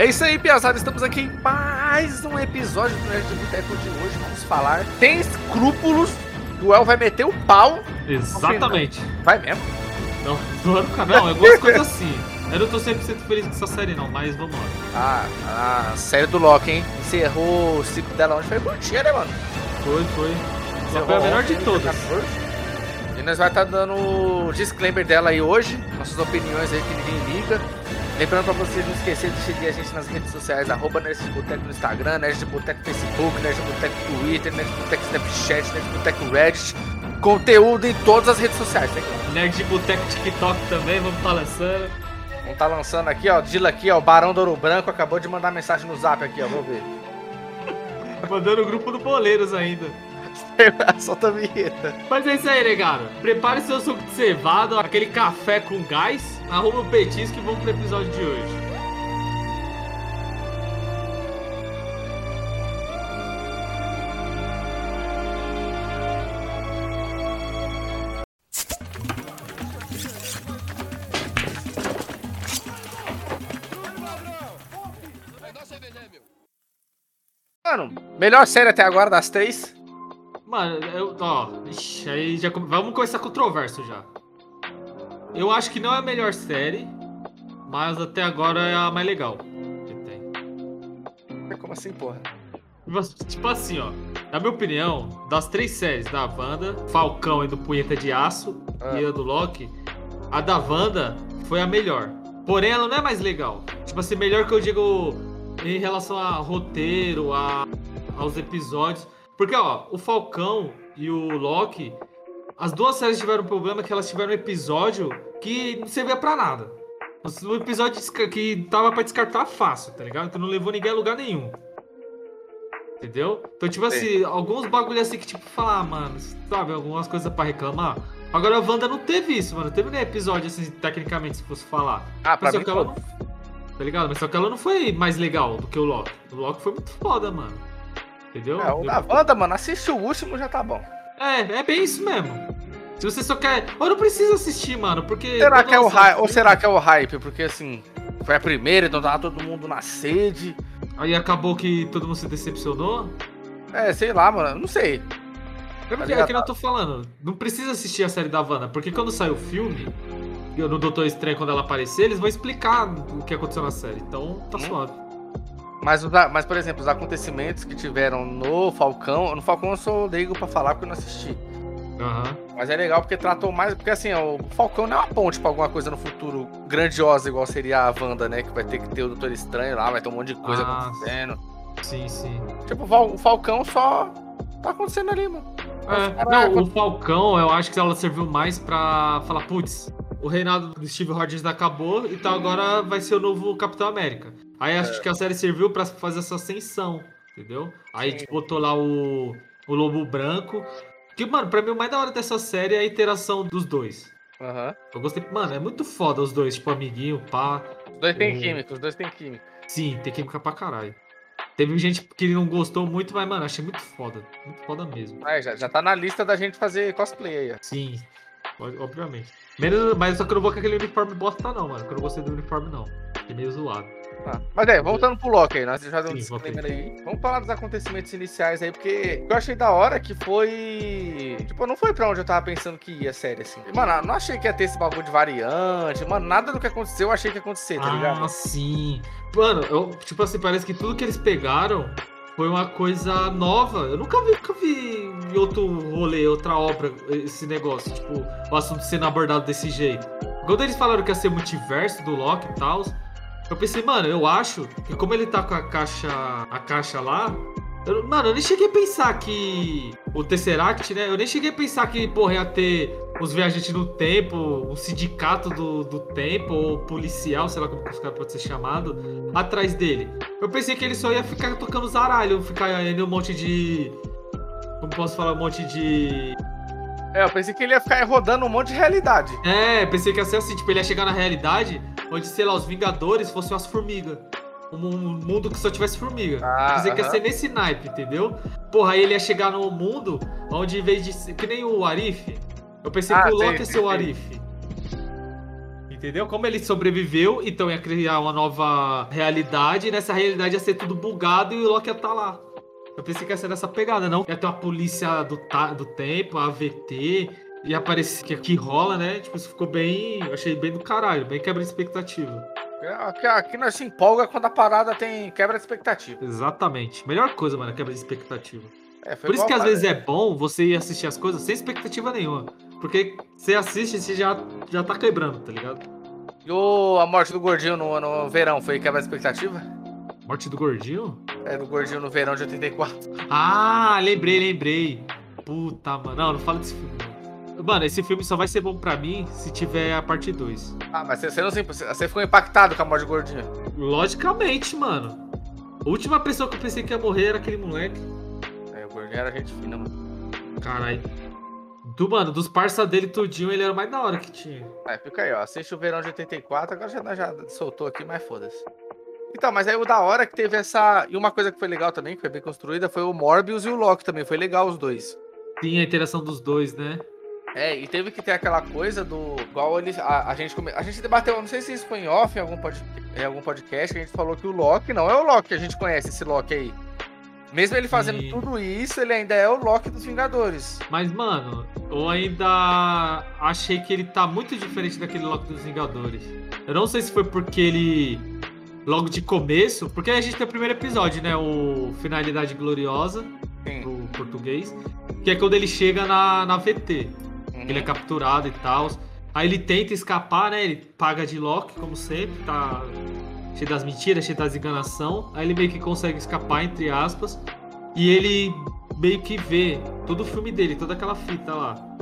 É isso aí, Piazada. Estamos aqui em mais um episódio do Nerd de Boteco de hoje. Vamos falar. Tem escrúpulos. O El vai meter o pau. Exatamente. Vai mesmo? Não, zoando o canal, eu gosto de coisa assim. Eu não tô 100% feliz com essa série, não, mas vamos lá. Ah, a série do Loki, hein? Encerrou o ciclo dela onde foi curtinha, né, mano? Foi, foi. Só foi a melhor de ontem, todas. 14. E nós vai estar dando o disclaimer dela aí hoje, nossas opiniões aí que ninguém liga. Lembrando pra vocês não esquecer de seguir a gente nas redes sociais, arroba Boteco no Instagram, Nerd Boteco no Facebook, Nerd Boteco Twitter, Nerd Boteco Snapchat, Nerd Boteco Reddit. Conteúdo em todas as redes sociais, né? Nerd Boteco TikTok também, vamos estar lançando. Vamos tá lançando aqui, ó, Dila aqui, ó, o Barão do Ouro Branco acabou de mandar mensagem no zap aqui, ó, vou ver. Mandando o grupo do Boleiros ainda. Solta a vinheta. Mas é isso aí, negado. Prepare seu suco de cevada, aquele café com gás, arruma o petisco e vamos pro episódio de hoje. Mano, melhor série até agora das três. Mano, eu, ó, ixi, aí já vamos começar controverso já. Eu acho que não é a melhor série, mas até agora é a mais legal que tem. Como assim, porra? Mas, Tipo assim, ó, na minha opinião, das três séries da Wanda, Falcão e do Punheta de Aço Ah. e a do Loki, a da Wanda foi a melhor. Porém, ela não é mais legal. Tipo assim, melhor que eu digo em relação a roteiro, a, aos episódios. Porque, ó, o Falcão e o Loki, as duas séries tiveram um problema que elas tiveram um episódio que não servia pra nada. Um episódio que tava pra descartar fácil, tá ligado? Que não levou ninguém a lugar nenhum. Entendeu? Então, tipo assim, alguns bagulho assim que, tipo, falar, ah, mano, sabe, algumas coisas pra reclamar. Agora a Wanda não teve isso, mano. Teve nem episódio, assim, tecnicamente, se fosse falar. Ah, pra Mas só mim, que ela não. Tá ligado? Mas só que ela não foi mais legal do que o Loki. O Loki foi muito foda, mano. Entendeu? é, o da Wanda, mano, assiste o último já tá bom. É, é bem isso mesmo. Se você só quer. Ou não precisa assistir, mano, porque. Será que é o hype? Ou será que é o hype? Porque assim, foi a primeira, então tava todo mundo na sede. Aí acabou que todo mundo se decepcionou? É, sei lá, mano, não sei. É porque, ligado? é que eu tô falando. Não precisa assistir a série da Wanda, porque quando sai o filme, no Doutor Estranho, quando ela aparecer, eles vão explicar o que aconteceu na série. Então tá Hum. suave. Mas, mas, por exemplo, os acontecimentos que tiveram no Falcão. No Falcão eu sou leigo pra falar porque eu não assisti. Aham. Mas é legal porque tratou mais. Porque assim, ó, o Falcão não é uma ponte pra alguma coisa no futuro grandiosa, igual seria a Wanda, né? Que vai ter que ter o Doutor Estranho lá, vai ter um monte de coisa Ah, acontecendo. Sim, sim. Tipo, o Fal- o Falcão só tá acontecendo ali, mano. É, Caraca. não, o Falcão, eu acho que ela serviu mais pra falar, putz, o reinado do Steve Rogers acabou, então agora vai ser o novo Capitão América. Aí acho que a série serviu pra fazer essa ascensão, entendeu? Aí Sim. tipo, botou lá o, o Lobo Branco. Que, mano, pra mim o mais da hora dessa série é a interação dos dois. Aham. Eu gostei, mano, é muito foda os dois, tipo, amiguinho, pá. Os dois têm Hum. química, os dois têm química. Sim, tem química pra caralho. Teve gente que não gostou muito, mas, mano, achei muito foda. Muito foda mesmo. Mas já, já tá na lista da gente fazer cosplay aí, ó. Sim, ob- obviamente. Menos, mas só que eu não vou com aquele uniforme bosta, não, mano. Que eu não gostei do uniforme, não. Fiquei meio zoado. Tá. Mas é, voltando pro Loki aí, nós já demos um disclaimer aí. Vamos falar dos acontecimentos iniciais aí, porque eu achei da hora que foi. Tipo, não foi pra onde eu tava pensando que ia a série, assim. Mano, eu não achei que ia ter esse bagulho de variante. Mano, nada do que aconteceu eu achei que ia acontecer, tá ligado? Ah, sim. Mano, eu, tipo assim, parece que tudo que eles pegaram foi uma coisa nova. Eu nunca vi, nunca vi em outro rolê, outra obra, esse negócio. Tipo, o assunto sendo abordado desse jeito. Quando eles falaram que ia ser multiverso do Loki e tal, eu pensei, mano, eu acho que como ele tá com a caixa, a caixa lá, eu- mano, eu nem cheguei a pensar que o Tesseract, né? Eu nem cheguei a pensar que, porra, ia ter os viajantes no tempo, o sindicato do, do tempo, ou policial, sei lá como que os caras podem ser chamados, atrás dele. Eu pensei que ele só ia ficar tocando zaralho, ficar indo um monte de. Como posso falar? Um monte de. É, eu pensei que ele ia ficar rodando um monte de realidade. É, pensei que ia ser assim, tipo, ele ia chegar na realidade onde, sei lá, os Vingadores fossem umas formigas. Um um mundo que só tivesse formiga. Ah, pensei que ia ser nesse naipe, entendeu? Porra, aí ele ia chegar num mundo onde, em vez de ser. Que nem o Arif. Eu pensei Ah, que o Loki ia ser o. Arif. Entendeu? Como ele sobreviveu, então ia criar uma nova realidade, e nessa realidade ia ser tudo bugado e o Loki ia estar tá lá. Eu pensei que ia ser nessa pegada, não. Ia ter uma polícia do, do tempo, a AVT, e aparecer que aqui rola, né? Tipo, isso ficou bem. Eu achei bem do caralho, bem quebra de expectativa. É, aqui, aqui nós se empolga quando a parada tem quebra de expectativa. Exatamente. Melhor coisa, mano, quebra de expectativa. É, Por isso que às vezes é bom você ir assistir as coisas sem expectativa nenhuma. Porque você assiste e você já, já tá quebrando, tá ligado? E o, a morte do gordinho no, no verão foi quebra de expectativa? Morte do gordinho? É, do gordinho no verão de 84. Ah, lembrei, lembrei. Puta, mano. Não, não fala desse filme. Mano, esse filme só vai ser bom pra mim se tiver a parte 2. Ah, mas você, não você ficou impactado com a morte do gordinho? Logicamente, mano. A última pessoa que eu pensei que ia morrer era aquele moleque. É, o gordinho era gente fina, mano. Caralho. Do, mano, dos parça dele tudinho, ele era o mais da hora que tinha. É, fica aí, ó. Assiste o verão de 84, agora já, já soltou aqui, mas foda-se. Então, mas aí o da hora que teve essa. E uma coisa que foi legal também, que foi bem construída, foi o Morbius e o Loki também. Foi legal os dois. Sim, a interação dos dois, né? É, e teve que ter aquela coisa do. Igual eles. A, a, gente, a gente debateu, não sei se isso foi em off em algum, pod, em algum podcast, que a gente falou que o Loki não é o Loki que a gente conhece, esse Loki aí. Mesmo ele fazendo e... tudo isso, ele ainda é o Loki dos Vingadores. Mas, mano, eu ainda achei que ele tá muito diferente daquele Loki dos Vingadores. Eu não sei se foi porque ele. Logo de começo, porque a gente tem o primeiro episódio, né? O Finalidade Gloriosa, Sim. do português, que é quando ele chega na, na VT. Uhum. Ele é capturado e tal. Aí ele tenta escapar, né? Ele paga de Loki, como sempre, tá cheio das mentiras, cheio das enganação. Aí ele meio que consegue escapar, entre aspas. E ele meio que vê todo o filme dele, toda aquela fita lá.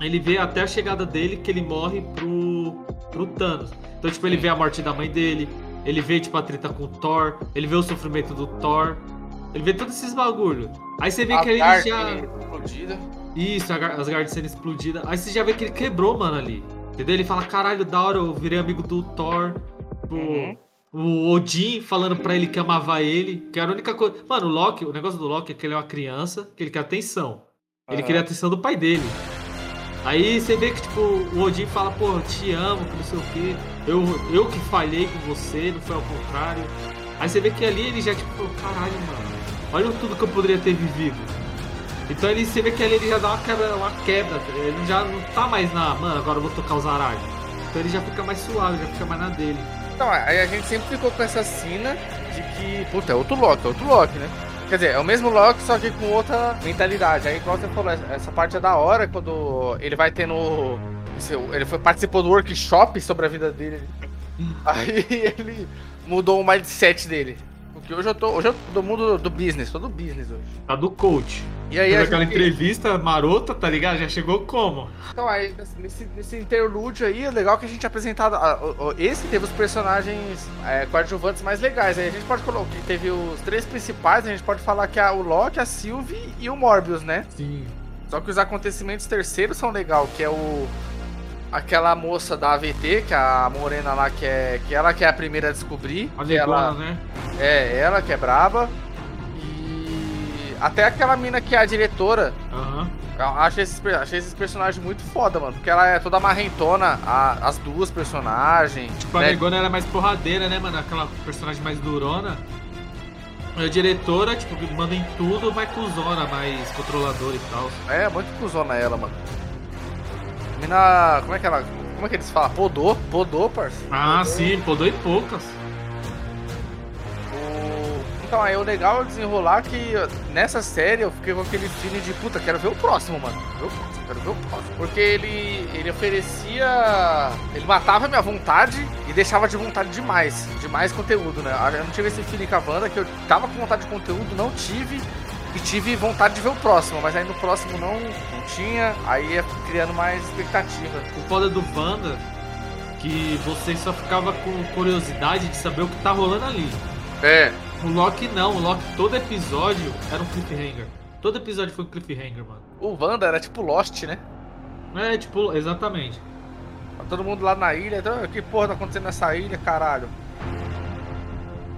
Ele vê até a chegada dele que ele morre pro, pro Thanos. Então, tipo, ele vê a morte da mãe dele, ele vê, tipo, a treta com o Thor, ele vê o sofrimento do Thor, ele vê todos esses bagulho. Aí você vê a que ele já. Explodida. Isso, as guardas sendo explodidas. Aí você já vê que ele quebrou, mano, ali. Entendeu? Ele fala, caralho, da hora, eu virei amigo do Thor. Tipo, uhum. O Odin falando pra ele que amava ele, que era a única coisa. Mano, o Loki, o negócio do Loki é que ele é uma criança, que ele quer atenção. Ele queria a atenção do pai dele. Aí você vê que, tipo, o Odin fala, pô, te amo, que não sei o quê. Eu, eu que falhei com você, não foi ao contrário. Aí você vê que ali ele já, tipo, caralho, mano. Olha tudo que eu poderia ter vivido. Então ele, você vê que ali ele já dá uma quebra, uma quebra. Ele já não tá mais na, mano, agora eu vou tocar os aralhos. Então ele já fica mais suave, já fica mais na dele. Então, aí a gente sempre ficou com essa cena de que, puta, é outro Loki, é outro Loki, né? Quer dizer, é o mesmo Loki, só que com outra mentalidade. Aí, igual você falou, essa parte é da hora, quando ele vai tendo. Ele foi, participou do workshop sobre a vida dele. Aí ele mudou o mindset dele. Porque hoje eu tô. Hoje eu tô do mundo do business, tô do business hoje. Tá do coach. E aí, aquela gente... entrevista marota, tá ligado? Já chegou como? Então, aí, nesse, nesse interlúdio aí, é legal que a gente apresentado. esse teve os personagens é, coadjuvantes mais legais. Aí a gente pode colocar. Teve os três principais, a gente pode falar que é o Loki, a Sylvie e o Morbius, né? Sim. Só que os acontecimentos terceiros são legal, que é o. Aquela moça da AVT, que é a morena lá, que é. Que ela que é a primeira a descobrir. A ela, né? É, ela que é braba. Até aquela mina que é a diretora. Aham. Eu achei esses, achei esses personagens muito foda, mano. Porque ela é toda marrentona, a, as duas personagens. Tipo, né? a Negona era é mais porradeira, né, mano? Aquela personagem mais durona. A diretora, tipo, manda em tudo, mais cuzona, mais controladora e tal. É, muito cuzona ela, mano. Mina. Como é que ela. Como é que eles falam? Podou? Podou, parceiro. Ah, podou. sim, podou e poucas. Então, aí o legal é desenrolar que nessa série eu fiquei com aquele feeling de puta, quero ver o próximo, mano. Quero ver o próximo, quero ver o próximo. Porque ele, ele oferecia. Ele matava a minha vontade e deixava de vontade demais. De mais conteúdo, né? Eu não tive esse feeling com a Wanda, que eu tava com vontade de conteúdo, não tive. E tive vontade de ver o próximo, mas aí no próximo não, não tinha, aí ia criando mais expectativa. O foda do Wanda que você só ficava com curiosidade de saber o que tá rolando ali. É. O Loki não, o Loki todo episódio era um cliffhanger. Todo episódio foi um cliffhanger, mano. O Wanda era tipo Lost, né? É, tipo, exatamente. Tá todo mundo lá na ilha, então, que porra tá acontecendo nessa ilha, caralho?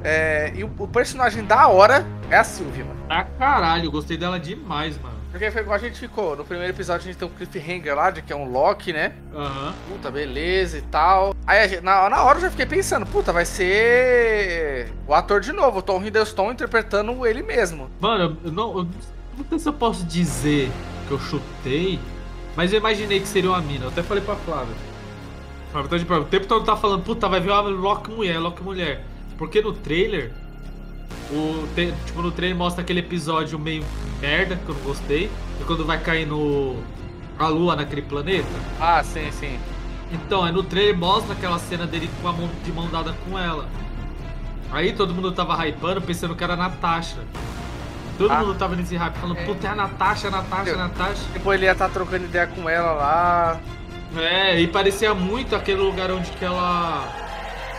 É, e o, o, personagem da hora é a Sylvie, mano. Ah, caralho, eu gostei dela demais, mano. Porque foi igual a gente ficou. No primeiro episódio a gente tem um cliffhanger lá, de que é um Loki, né? Aham. Puta, beleza e tal. Aí gente- na, na hora eu já fiquei pensando, puta, vai ser o ator de novo, o Tom Hiddleston interpretando ele mesmo. Mano, eu não, eu não sei se eu posso dizer que eu chutei, mas eu imaginei que seria uma mina. Eu até falei pra Flávia. Flávia, tá de prova. O tempo todo tá falando, puta, vai vir uma Loki mulher, Loki mulher. Porque no trailer, o, te- tipo, no trailer mostra aquele episódio meio merda, que eu não gostei. E quando vai cair no. a lua naquele planeta. Ah, sim, sim. Então, aí no trailer mostra aquela cena dele com a mão de mão dada com ela. Aí todo mundo tava hypando, pensando que era a Natasha. Todo Ah. mundo tava nesse hype, falando, É. puta, é a Natasha, a Natasha, a Natasha. Tipo, ele ia estar trocando ideia com ela lá. É, e parecia muito aquele lugar onde que ela.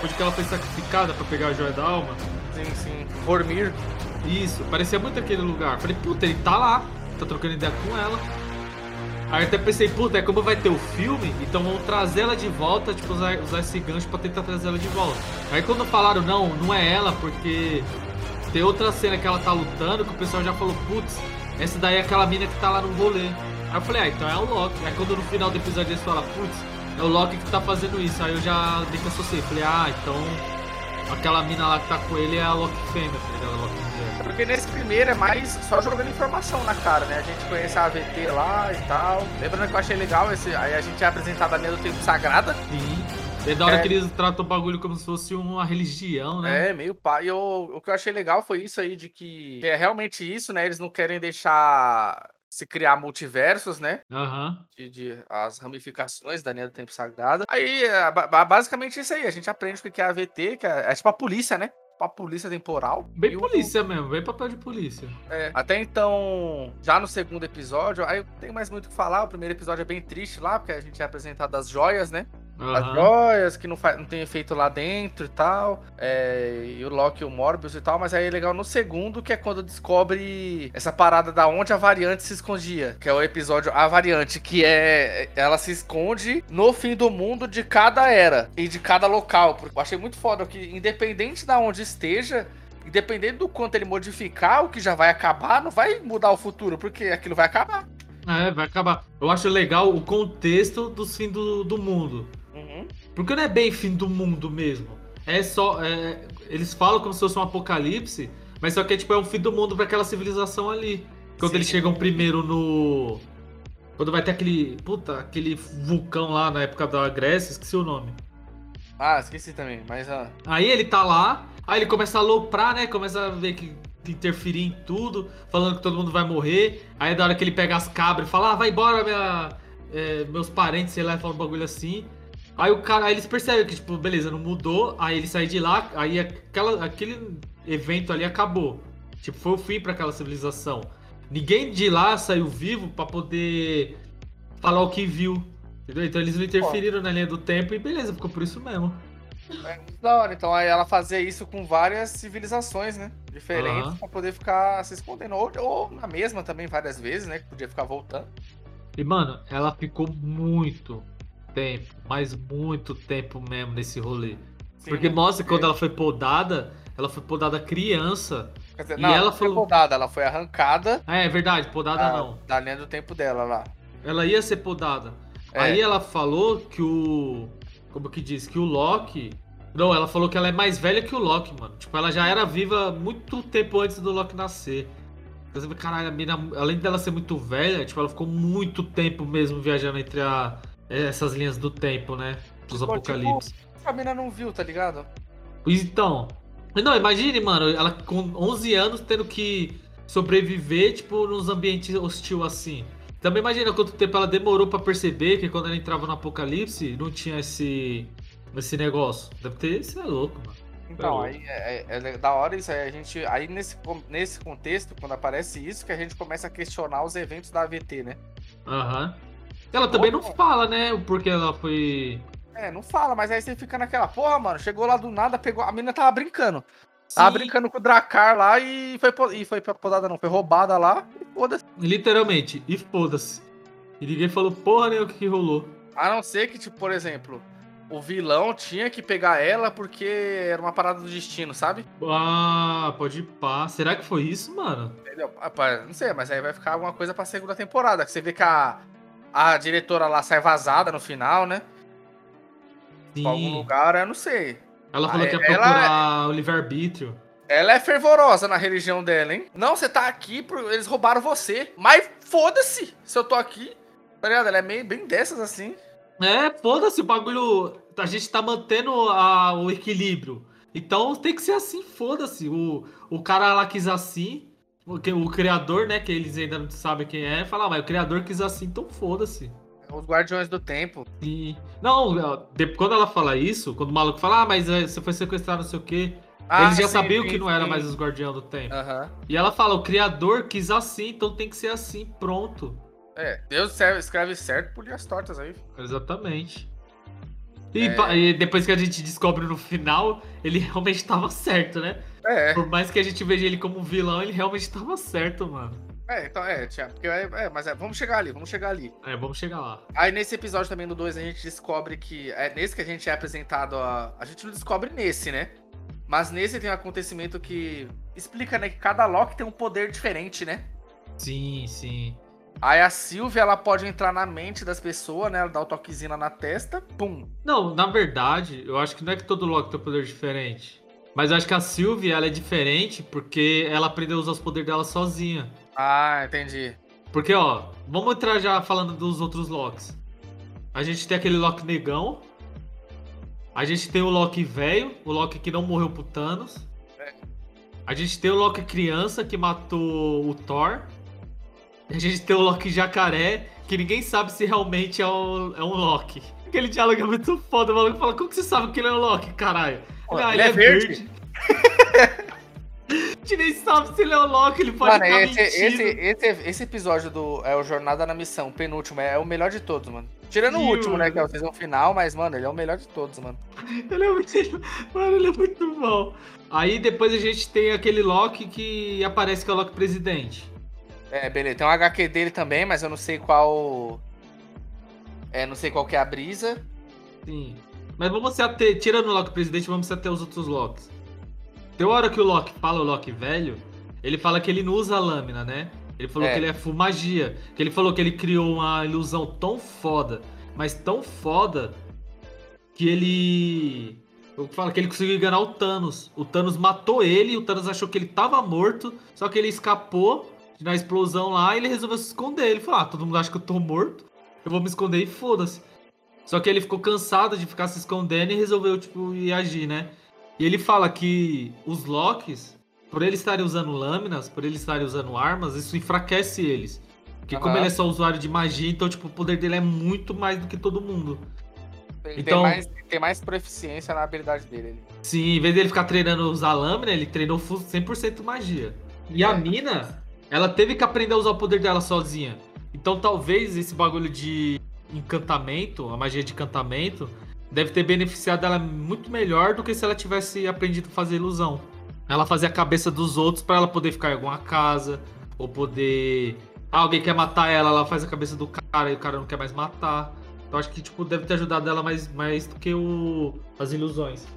Onde que ela foi sacrificada pra pegar a joia da alma. Sim, sim. Vormir. Isso, parecia muito aquele lugar. Falei, puta, ele tá lá, tá trocando ideia com ela. Aí até pensei, puta, é como vai ter o filme, então vamos trazer ela de volta, tipo, usar, usar esse gancho pra tentar trazer ela de volta. Aí quando falaram, não, não é ela, porque tem outra cena que ela tá lutando, que o pessoal já falou, putz, essa daí é aquela mina que tá lá no rolê. Aí eu falei, ah, então é o Loki. Aí quando no final do episódio eles falam, putz, é o Loki que tá fazendo isso. Aí eu já associei, falei, ah, então aquela mina lá que tá com ele é a Loki fêmea, tá ligado? A Loki mulher. Porque nesse primeiro é mais só jogando informação na cara, né? A gente conhece a AVT lá e tal. Lembrando que eu achei legal esse. Aí a gente é apresentado a linha do tempo sagrada. Sim. É da hora É. que eles tratam o bagulho como se fosse uma religião, né? É, meio pá. E eu, o que eu achei legal foi isso aí, de que é realmente isso, né? Eles não querem deixar se criar multiversos, né? Aham. De, de- as ramificações da linha do tempo sagrada. Aí, ba- ba- basicamente isso aí. A gente aprende o que é a AVT, que é, é tipo a polícia, né? Tipo a polícia temporal. Bem E o- polícia mesmo, bem papel de polícia. É, até então, já no segundo episódio, aí eu tenho mais muito o que falar. O primeiro episódio é bem triste lá, porque a gente é apresentado as joias, né? As Aham. joias que não, faz, não tem efeito lá dentro e tal. é, e o Loki e o Morbius e tal. Mas aí é legal no segundo, que é quando descobre essa parada da onde a variante se escondia. Que é o episódio A Variante, que é. Ela se esconde no fim do mundo de cada era e de cada local. Porque eu achei muito foda que, independente da onde esteja. Independente do quanto ele modificar, o que já vai acabar, não vai mudar o futuro, porque aquilo vai acabar. É, vai acabar. Eu acho legal o contexto dos fins do, do mundo. Porque não é bem fim do mundo mesmo. É só. é, eles falam como se fosse um apocalipse, mas só que é tipo é um fim do mundo pra aquela civilização ali. Quando Sim. eles chegam primeiro no. Quando vai ter aquele. Puta, aquele vulcão lá na época da Grécia, esqueci o nome. Ah, esqueci também, mas. ah, Aí ele tá lá, aí ele começa a aloprar, né? Começa a ver que que interferir em tudo, falando que todo mundo vai morrer. Aí é da hora que ele pega as cabras e fala, ah, vai embora, minha, é, meus parentes, sei lá, fala um bagulho assim. Aí o cara, aí eles percebem que, tipo, beleza, não mudou, aí ele sai de lá, aí aquela, aquele evento ali acabou. Tipo, foi o fim pra aquela civilização. Ninguém de lá saiu vivo pra poder falar o que viu. Entendeu? Então eles não interferiram na linha do tempo e beleza, ficou por isso mesmo. É muito da hora. Então aí ela fazia isso com várias civilizações, né? Diferentes, Aham. pra poder ficar se escondendo. Ou, ou na mesma também, várias vezes, né? Que podia ficar voltando. E, mano, ela ficou muito tempo, mas muito tempo mesmo nesse rolê. Sim, Porque mostra que quando é. ela foi podada, ela foi podada criança. Quer dizer, e não, ela ela foi falou- podada, ela foi arrancada Ah, é verdade, podada da, não. da linha do tempo dela lá. Ela ia ser podada. É. Aí ela falou que o. Como que diz? Que o Loki. Não, ela falou que ela é mais velha que o Loki, mano. Tipo, ela já era viva muito tempo antes do Loki nascer. Caralho, a mina, além dela ser muito velha, tipo, ela ficou muito tempo mesmo viajando entre a, essas linhas do tempo, né? Dos Ficou, apocalipse. A mina não viu, tá ligado? Então. Não, imagine, mano, ela com 11 anos tendo que sobreviver, tipo, nos ambientes hostil assim. Também imagina quanto tempo ela demorou pra perceber que quando ela entrava no apocalipse não tinha esse esse negócio. Deve ter, isso é louco, mano. Então, louco. aí é, é- é da hora isso aí. A gente. Aí nesse, nesse contexto, quando aparece isso, que a gente começa a questionar os eventos da AVT, né? Aham. Ela também não fala, né, o porquê ela foi É, não fala, mas aí você fica naquela, porra, mano, chegou lá do nada, pegou. A menina tava brincando. Tava Sim. brincando com o Dracar lá e foi, e foi podada, não, foi roubada lá e foda-se. literalmente, e foda-se. E ninguém falou porra nem o que, que rolou. A não ser que, tipo, por exemplo, o vilão tinha que pegar ela porque era uma parada do destino, sabe? Ah, pode ir pá. Será que foi isso, mano? Entendeu? Ah, não sei, mas aí vai ficar alguma coisa pra segunda temporada. Que você vê que a, a diretora lá sai vazada no final, né? Sim. Pra algum lugar, eu não sei. Ela falou que ia ela- procurar o livre-arbítrio. Ela é fervorosa na religião dela, hein? Não, você tá aqui, por... eles roubaram você. Mas foda-se se eu tô aqui. Tá ligado? Ela é meio bem dessas assim. É, foda-se, o bagulho. A gente tá mantendo a- o equilíbrio. Então tem que ser assim, foda-se. O, o cara lá quis assim. O, que- o criador, né? Que eles ainda não sabem quem é, fala, ah, mas o criador quis assim, então foda-se. Os Guardiões do Tempo. E. Não, de- quando ela fala isso, quando o maluco fala, ah, mas é, você foi sequestrado, não sei o quê. Ah, eles já sim, sabiam sim, que não era sim. mais os Guardiões do Tempo. Aham. E ela fala, o criador quis assim, então tem que ser assim, pronto. É, Deus escreve certo por dias tortas aí. Exatamente. E, É. e depois que a gente descobre no final, ele realmente estava certo, né? É, Por mais que a gente veja ele como vilão, ele realmente estava certo, mano. é, então é, tia, porque é, é, mas é, vamos chegar ali, vamos chegar ali. É, vamos chegar lá. Aí nesse episódio também do 2 a gente descobre que. É nesse que a gente é apresentado a. A gente não descobre nesse, né? Mas nesse tem um acontecimento que explica, né, que cada Loki tem um poder diferente, né? Sim, sim. Aí a Sylvia, ela pode entrar na mente das pessoas, né? Ela dá o toquezinho lá na testa, pum. Não, na verdade, eu acho que não é que todo Loki tem um poder diferente. Mas eu acho que a Sylvie, ela é diferente porque ela aprendeu a usar os poderes dela sozinha. Ah, entendi. Porque, ó, vamos entrar já falando dos outros Locks. A gente tem aquele Loki negão. A gente tem o Loki velho, o Loki que não morreu pro Thanos. A gente tem o Loki criança que matou o Thor. A gente tem o Loki jacaré, que ninguém sabe se realmente é um, é um Loki. Aquele diálogo é muito foda, o maluco fala, como que você sabe que ele é um Loki, caralho? Pô, Ah, ele é verde. a gente nem sabe se ele é um Loki, ele pode Mano, estar esse, esse, mentindo. esse, esse episódio do é o Jornada na Missão, o penúltimo, é o melhor de todos, mano. Tirando o Sim, último, né, mano. que é o season final, mas, mano, ele é o melhor de todos, mano. Ele é muito. Mano, ele é muito bom. Aí depois a gente tem aquele Loki que aparece que é o Loki presidente. É, beleza. Tem um HQ dele também, mas eu não sei qual. É, não sei qual que é a brisa. Sim. Mas vamos se ater, tirando o Loki presidente, vamos se ater os outros Locks. Tem hora que o Loki fala, o Loki velho, ele fala que ele não usa a lâmina, né? Ele falou É. que ele é full magia. Que ele falou que ele criou uma ilusão tão foda, mas tão foda, que ele. Eu falo que ele conseguiu enganar o Thanos. O Thanos matou ele, o Thanos achou que ele tava morto, só que ele escapou na explosão lá e ele resolveu se esconder. Ele falou: Ah, todo mundo acha que eu tô morto, eu vou me esconder e foda-se. Só que ele ficou cansado de ficar se escondendo e resolveu, tipo, ir agir, né? E ele fala que os Locks, por eles estarem usando lâminas, por eles estarem usando armas, isso enfraquece eles. Porque como Aham. ele é só usuário de magia, então, tipo, o poder dele é muito mais do que todo mundo. Ele Então- tem, mais, tem mais proficiência na habilidade dele. ali. Sim, em vez dele ficar treinando usar lâmina, ele treinou full 100% magia. E a É. mina, ela teve que aprender a usar o poder dela sozinha. Então talvez esse bagulho de encantamento, a magia de encantamento, deve ter beneficiado ela muito melhor do que se ela tivesse aprendido a fazer ilusão. Ela fazia a cabeça dos outros pra ela poder ficar em alguma casa, ou poder. Ah, alguém quer matar ela, ela faz a cabeça do cara e o cara não quer mais matar. Então acho que tipo, deve ter ajudado ela mais, mais do que o... as ilusões.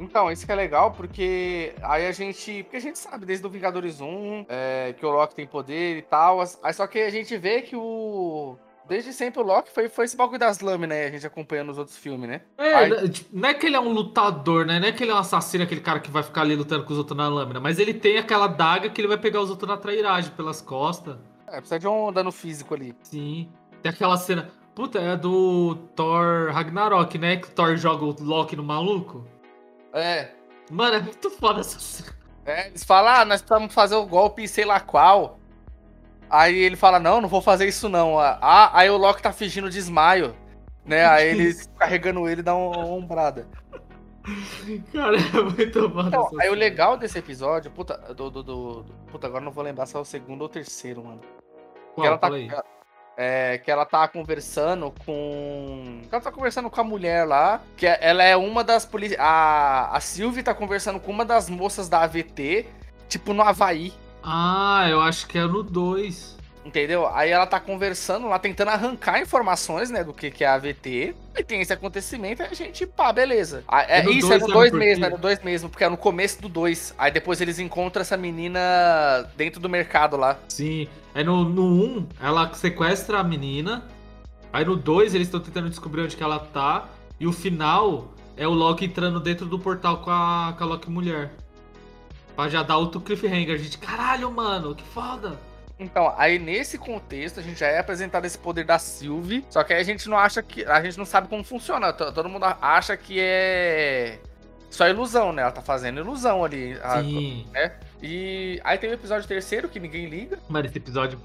Então, isso que é legal, porque aí a gente. Porque a gente sabe desde o Vingadores 1 é, que o Loki tem poder e tal. Aí só que a gente vê que o. Desde sempre o Loki foi, foi esse bagulho das lâminas aí, a gente acompanhando os outros filmes, né? É, Aí- né, tipo, não é que ele é um lutador, né? Não é que ele é um assassino, aquele cara que vai ficar ali lutando com os outros na lâmina. Mas ele tem aquela daga que ele vai pegar os outros na trairagem pelas costas. É, precisa de um dano físico ali. Sim. Tem aquela cena. Puta, é do Thor Ragnarok, né? Que o Thor joga o Loki no maluco. É. Mano, é muito foda essa cena. É, eles falam, ah, nós precisamos fazer o golpe sei lá qual. Aí ele fala, não, não vou fazer isso não. Ah, aí o Loki tá fingindo desmaio. Né? Aí ele carregando ele dá uma ombrada. Cara, é muito foda Então, aí o legal desse episódio, puta, do, do, do- do- Puta, agora não vou lembrar se é o segundo ou o terceiro, mano. que Qual? ela tá, aí. é, que ela tá conversando com. que Ela tá conversando com a mulher lá. Que é- ela é uma das polícias. A, a Sylvie tá conversando com uma das moças da AVT, tipo no Havaí. Ah, eu acho que é no 2. Entendeu? Aí ela tá conversando lá, tentando arrancar informações, né, do que, que é a AVT. E tem esse acontecimento e a gente, pá, beleza. Ah, é, isso, dois, é no sabe 2 por mesmo, quê? é no 2 mesmo, porque é no começo do 2. Aí depois eles encontram essa menina dentro do mercado lá. Sim. Aí no 1, no um, ela sequestra a menina. Aí no 2, eles estão tentando descobrir onde que ela tá. E o final é o Loki entrando dentro do portal com a, com a Loki mulher. Pra já dar outro cliffhanger. A gente, caralho, mano, que foda. Então, aí nesse contexto, a gente já é apresentado esse poder da Sylvie, só que aí a gente não acha que. A gente não sabe como funciona. Todo mundo acha que é. Só ilusão, né? Ela tá fazendo ilusão ali. a- Sim. E aí tem o episódio terceiro, que ninguém liga. Mano, esse episódio.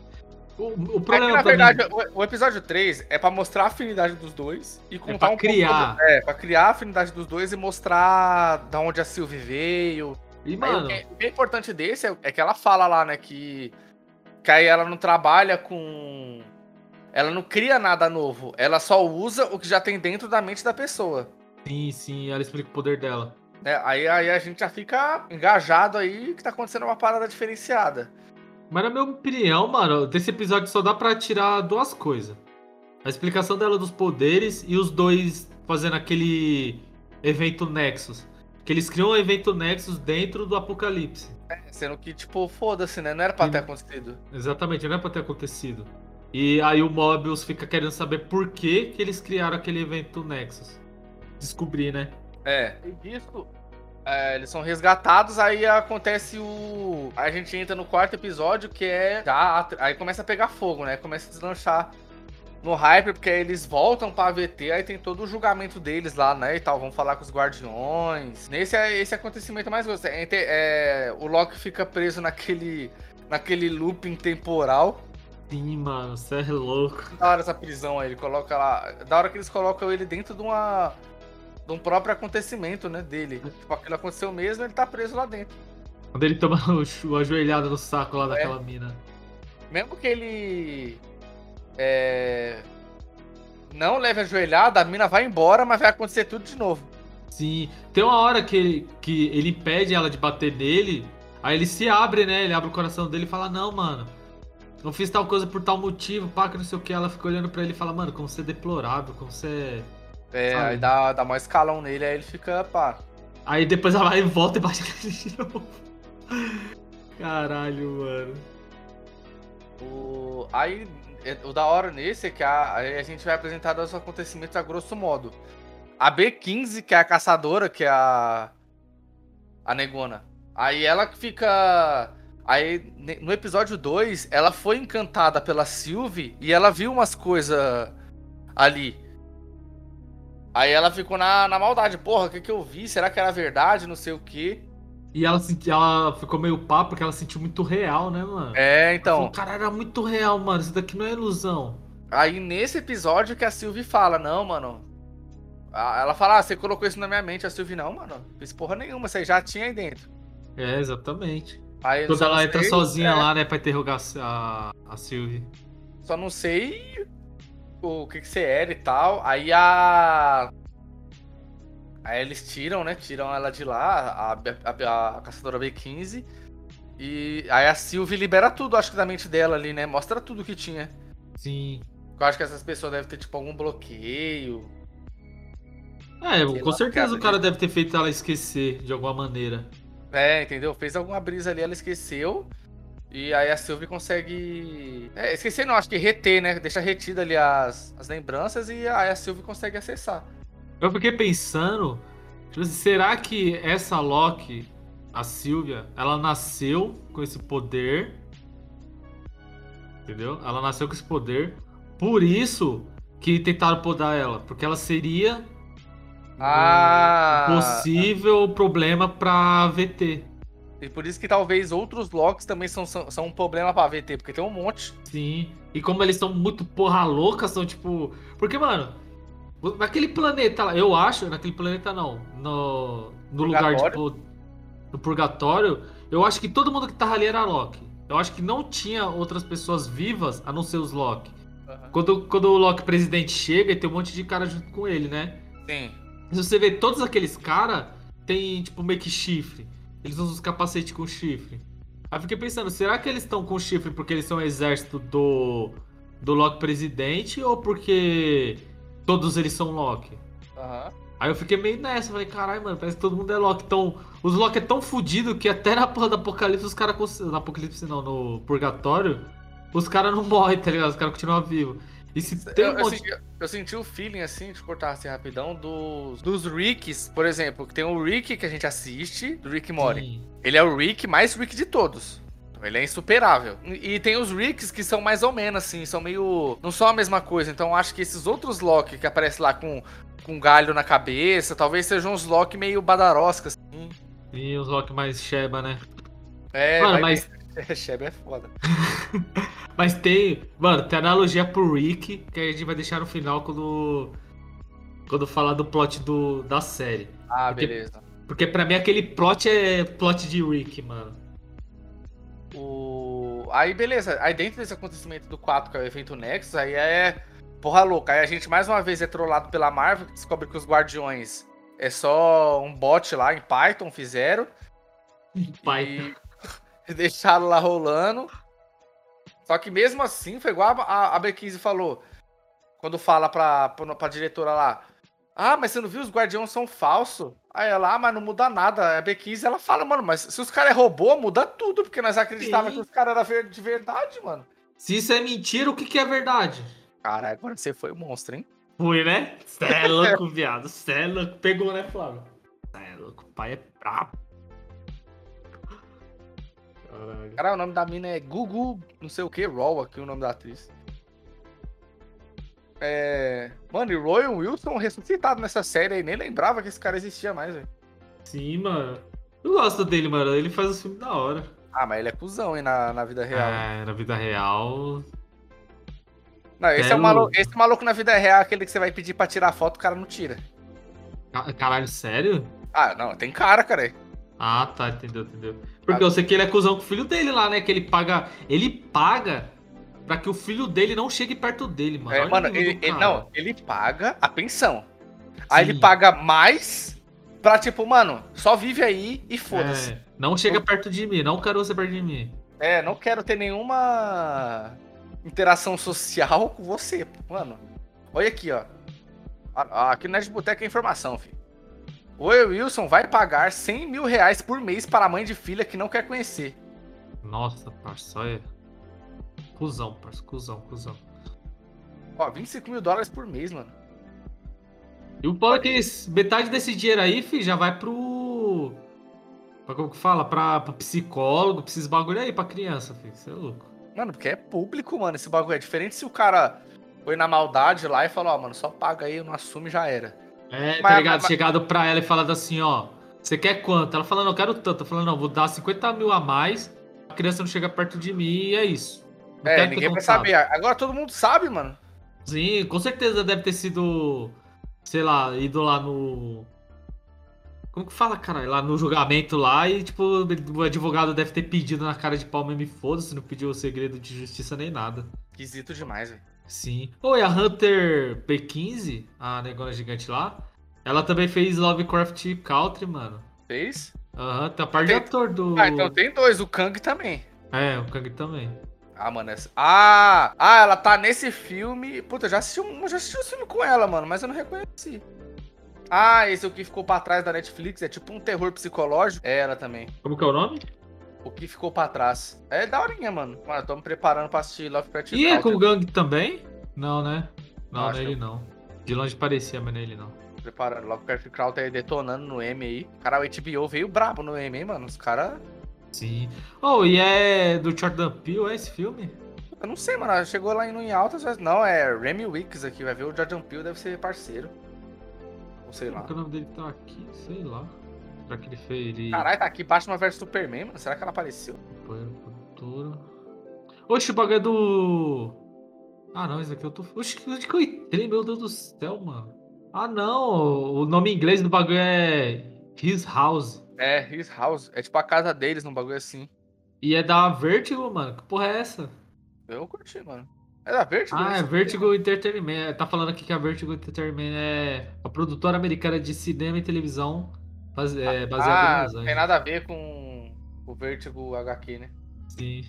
O, o É que, problema na verdade, mim. o, episódio 3 é pra mostrar a afinidade dos dois e contar pra um criar. pouco. É, pra criar a afinidade dos dois e mostrar da onde a Sylvie veio. E, Aí, o, mano, que, o que é importante desse é, é que ela fala lá, né, que, que aí ela não trabalha com. Ela não cria nada novo, ela só usa o que já tem dentro da mente da pessoa. sim, sim, ela explica o poder dela. né? Aí, aí a gente já fica engajado aí que tá acontecendo uma parada diferenciada. Mas na minha opinião, mano, desse episódio só dá pra tirar duas coisas. A explicação dela dos poderes e os dois fazendo aquele evento Nexus. Que eles criam um evento Nexus dentro do Apocalipse. Sendo que, tipo, foda-se, né? Não era pra Sim. ter acontecido. Exatamente, não é pra ter acontecido. E aí o Mobius fica querendo saber por que, que eles criaram aquele evento Nexus. Descobrir, né? É. E disso, é, eles são resgatados, aí acontece o. A gente entra no quarto episódio, que é. Já, aí começa a pegar fogo, né? Começa a deslanchar no hype, porque aí eles voltam pra AVT, aí tem todo o julgamento deles lá, né? E tal, vão falar com os guardiões. Nesse é esse acontecimento mais gostoso. É, é, o Loki fica preso naquele. naquele looping temporal. Sim, mano, você é louco. Da hora essa prisão aí, ele coloca lá. Da hora que eles colocam ele dentro de uma. de um próprio acontecimento, né? Dele. Tipo, aquilo aconteceu mesmo, ele tá preso lá dentro. Quando ele toma o chu- a joelhada no saco lá É. daquela mina. Mesmo que ele. É. Não leve a joelhada, a mina vai embora, mas vai acontecer tudo de novo. Sim, tem uma hora que ele, que ele impede ela de bater nele, aí ele se abre, né? Ele abre o coração dele e fala: Não, mano, não fiz tal coisa por tal motivo, pá, que não sei o que. Ela fica olhando pra ele e fala: Mano, como você é deplorável, como você é. É, Sabe? aí dá, dá mais escalão nele, aí ele fica, pá. Aí depois ela vai e volta e bate nele de novo. Caralho, mano. O... Aí, o da hora nesse é que a, a gente vai apresentar os acontecimentos a grosso modo. A B15, que é a caçadora, que é a. A negona. Aí ela que fica. Aí, no episódio 2, ela foi encantada pela Sylvie e ela viu umas coisas ali. Aí ela ficou na, na maldade. Porra, o que, que eu vi? Será que era verdade? Não sei o quê. E ela, senti- ela ficou meio pá porque ela sentiu muito real, né, mano? É, então. Cara, era muito real, mano. Isso daqui não é ilusão. Aí nesse episódio que a Sylvie fala, não, mano. Ela fala, ah, você colocou isso na minha mente. A Sylvie, não, mano. Fiz porra nenhuma, você já tinha aí dentro. É, exatamente. Aí Quando ela entra sei- sozinha é, lá, né, pra interrogar a, a Sylvie. Só não sei o que, que você era e tal. Aí a. Aí eles tiram, né? Tiram ela de lá, a, a- a caçadora B15. E aí a Sylvie libera tudo, acho que da mente dela ali, né? Mostra tudo que tinha. Sim. Eu acho que essas pessoas devem ter, tipo, algum bloqueio. É, Sei com lá, certeza o cara deve ter feito ela esquecer de alguma maneira. É, entendeu? Fez alguma brisa ali, ela esqueceu. E aí a Sylvie consegue. É, esquecer não, acho que reter, né? Deixa retida ali as, as lembranças e aí a Sylvie consegue acessar. Eu fiquei pensando, tipo assim, será que essa Loki, a Sylvia, ela nasceu com esse poder? Entendeu? Ela nasceu com esse poder. Por isso que tentaram podar ela. Porque ela seria Ah! um possível problema pra VT. E por isso que talvez outros Locks também são, são, são um problema pra VT, porque tem um monte. Sim. E como eles são muito porra louca, são tipo. Porque, mano, naquele planeta lá, eu acho, naquele planeta não. No, no lugar, tipo. No purgatório, eu acho que todo mundo que tava ali era Loki. Eu acho que não tinha outras pessoas vivas a não ser os Loki. Quando, quando o Loki presidente chega, tem um monte de cara junto com ele, né? Sim. Se você vê todos aqueles caras, tem tipo meio que chifre. Eles usam os capacetes com chifre. Aí fiquei pensando, será que eles estão com chifre porque eles são exército do. do Loki presidente ou porque todos eles são Loki? Aham. Aí eu fiquei meio nessa, falei, caralho, mano, parece que todo mundo é Loki. Então, os Loki é tão fudido que até na porra do Apocalipse os caras. cons- No Apocalipse não, no Purgatório, os caras não morrem, tá ligado? Os caras continuam vivos. E se tem Eu, um eu monte. senti, eu senti o feeling, assim, de cortar assim rapidão, dos, dos Ricks, por exemplo. Que tem o Rick que a gente assiste, do Rick Mori. Ele é o Rick mais Rick de todos. Ele é insuperável. E tem os Ricks que são mais ou menos assim, são meio. Não são a mesma coisa. Então acho que esses outros Loki que aparecem lá com, com galho na cabeça, talvez sejam uns Loki meio badarosca, assim. E os Loki mais Sheba, né? É, Mano, mas- Sheba é foda. Mas tem. Mano, tem analogia pro Rick, que a gente vai deixar no final quando. Quando falar do plot do, da série. Ah, Porque- beleza. Porque pra mim aquele plot é plot de Rick, mano. O... Aí, beleza. Aí, dentro desse acontecimento do 4, que é o evento Nexus, aí é. Porra louca. Aí a gente mais uma vez é trollado pela Marvel, que descobre que os Guardiões é só um bot lá em Python, fizeram. Pai. E deixaram lá rolando. Só que mesmo assim, foi igual a, a, a B15 falou. Quando fala pra, pra, pra diretora lá. Ah, mas você não viu? Os guardiões são falsos. Aí ela, ah, mas não muda nada. A B15 ela fala, mano, mas se os caras é robô, muda tudo. Porque nós acreditávamos que os caras eram ver- de verdade, mano. Se isso é mentira, o que, que é verdade? Caralho, agora você foi o monstro, hein? Foi, né? Cê é louco, viado. Cê é louco. Pegou, né, Flávio? Cê é louco. O pai é brabo. Caralho. Cara, o nome da mina é Gugu, não sei o que, Raw aqui, o nome da atriz. É. Mano, e Roy Wilson ressuscitado nessa série aí, nem lembrava que esse cara existia mais, velho. Sim, mano. Eu gosto dele, mano. Ele faz um filme da hora. Ah, mas ele é cuzão, hein, na, na vida real. É, na vida real. Não, esse é, Belo. o maluco, esse maluco na vida real, é aquele que você vai pedir pra tirar foto, o cara não tira. Ca- Caralho, sério? Ah, não, tem cara, cara. Ah, tá, entendeu, entendeu. Porque eu sei que ele é cuzão com o filho dele lá, né? Que ele paga. Ele paga pra que o filho dele não chegue perto dele, mano. É, Olha mano, ele, ele- não, ele paga a pensão. Aí Sim. ele paga mais pra, tipo, mano, só vive aí e foda-se. É, não chega perto de mim, não quero você perto de mim. É, não quero ter nenhuma interação social com você, mano. Olha aqui, ó. Aqui no Nerd Boteca é informação, filho. O Wilson vai pagar 100 mil reais por mês para a mãe de filha que não quer conhecer. Nossa, parça, olha. Cusão, parça, cuzão, cuzão. Ó, 25 mil dólares por mês, mano. E o pau é que metade desse dinheiro aí, fi, já vai pro. Pra como que fala? Pra, pra psicólogo, pra esses bagulho aí pra criança, fi. Você é louco. Mano, porque é público, mano, esse bagulho. É diferente se o cara foi na maldade lá e falou, ó, mano, só paga aí, não assume, já era. É, Mas- tá ligado? mas- Chegado pra ela e falado assim, ó. Você quer quanto? Ela falando, não, eu quero tanto. Eu falando, não, vou dar 50 mil a mais. A criança não chega perto de mim e é isso. É, ninguém vai saber. Agora todo mundo sabe, mano. Sim, com certeza deve ter sido, sei lá, ido lá no. Como que fala, caralho? Lá no julgamento lá e, tipo, o advogado deve ter pedido na cara de pau mesmo e foda-se, não pediu o segredo de justiça nem nada. Esquisito demais, velho. Sim. Oi, a Hunter P15, a negona gigante lá, ela também fez Lovecraft Country, mano. Fez? Aham, tá par de ator do. Ah, então tem dois, o Kang também. É, o Kang também. Ah, mano, essa. Ah! Ah, ela tá nesse filme. Puta, eu já assisti um, eu já assisti um filme com ela, mano, mas eu não reconheci. Ah, esse é o que ficou pra trás da Netflix, é tipo um terror psicológico. É ela também. Como que é o nome? O que ficou pra trás. É daorinha, mano. Mano, eu tô me preparando pra assistir Lovecraft E é com o. Gang também? Não, né? Não, Acho é que ele não. De longe parecia, mas não é ele não. Preparando. Lovecraft Country aí detonando no M aí. Cara, o HBO veio brabo no M, hein, mano. Os caras. Sim. Oh, e é do Jordan Peele, é esse filme? Eu não sei, mano. Chegou lá em altas, mas não, é Remy Wicks aqui. Vai ver o Jordan Peele, deve ser parceiro. Ou sei lá. Como que o nome dele tá aqui? Sei lá. Será que ele fez ele. Caralho, tá aqui Batman vs Superman, mano. Será que ela apareceu? Produtora. Oxe, o bagulho é do. Ah não, esse aqui eu tô. Oxe, onde que eu entrei? Meu Deus do céu, mano. Ah não, o nome em inglês do bagulho é His House. É, His House. É tipo a casa deles, num bagulho assim. E é da Vertigo, mano. Que porra é essa? Eu curti, mano. É da Vertigo? Ah, é? Vertigo Entertainment. Tá falando aqui que a Vertigo Entertainment é a produtora americana de cinema e televisão base- é, baseada em Ah, não Angeles. tem nada a ver com o Vertigo HQ, né? Sim.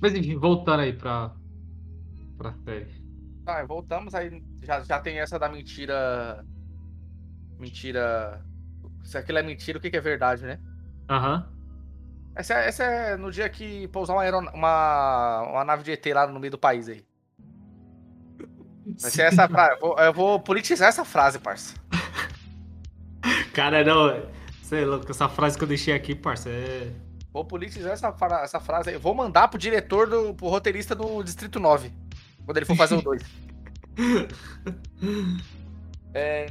Mas enfim, voltando aí pra, pra série. Ah, voltamos aí. Já, já tem essa da mentira. Mentira. Se aquilo é mentira, o que, que é verdade, né? Aham. Essa, é- essa é no dia que pousar uma, uma, uma nave de ET lá no meio do país aí. Vai ser essa frase. Eu vou, politizar essa frase, parça. Cara, não. Sei é louco, essa frase que eu deixei aqui, parça, é. Vou politizar essa, essa frase aí. Vou mandar pro diretor, do, pro roteirista do Distrito 9. Quando ele for fazer o 2. É,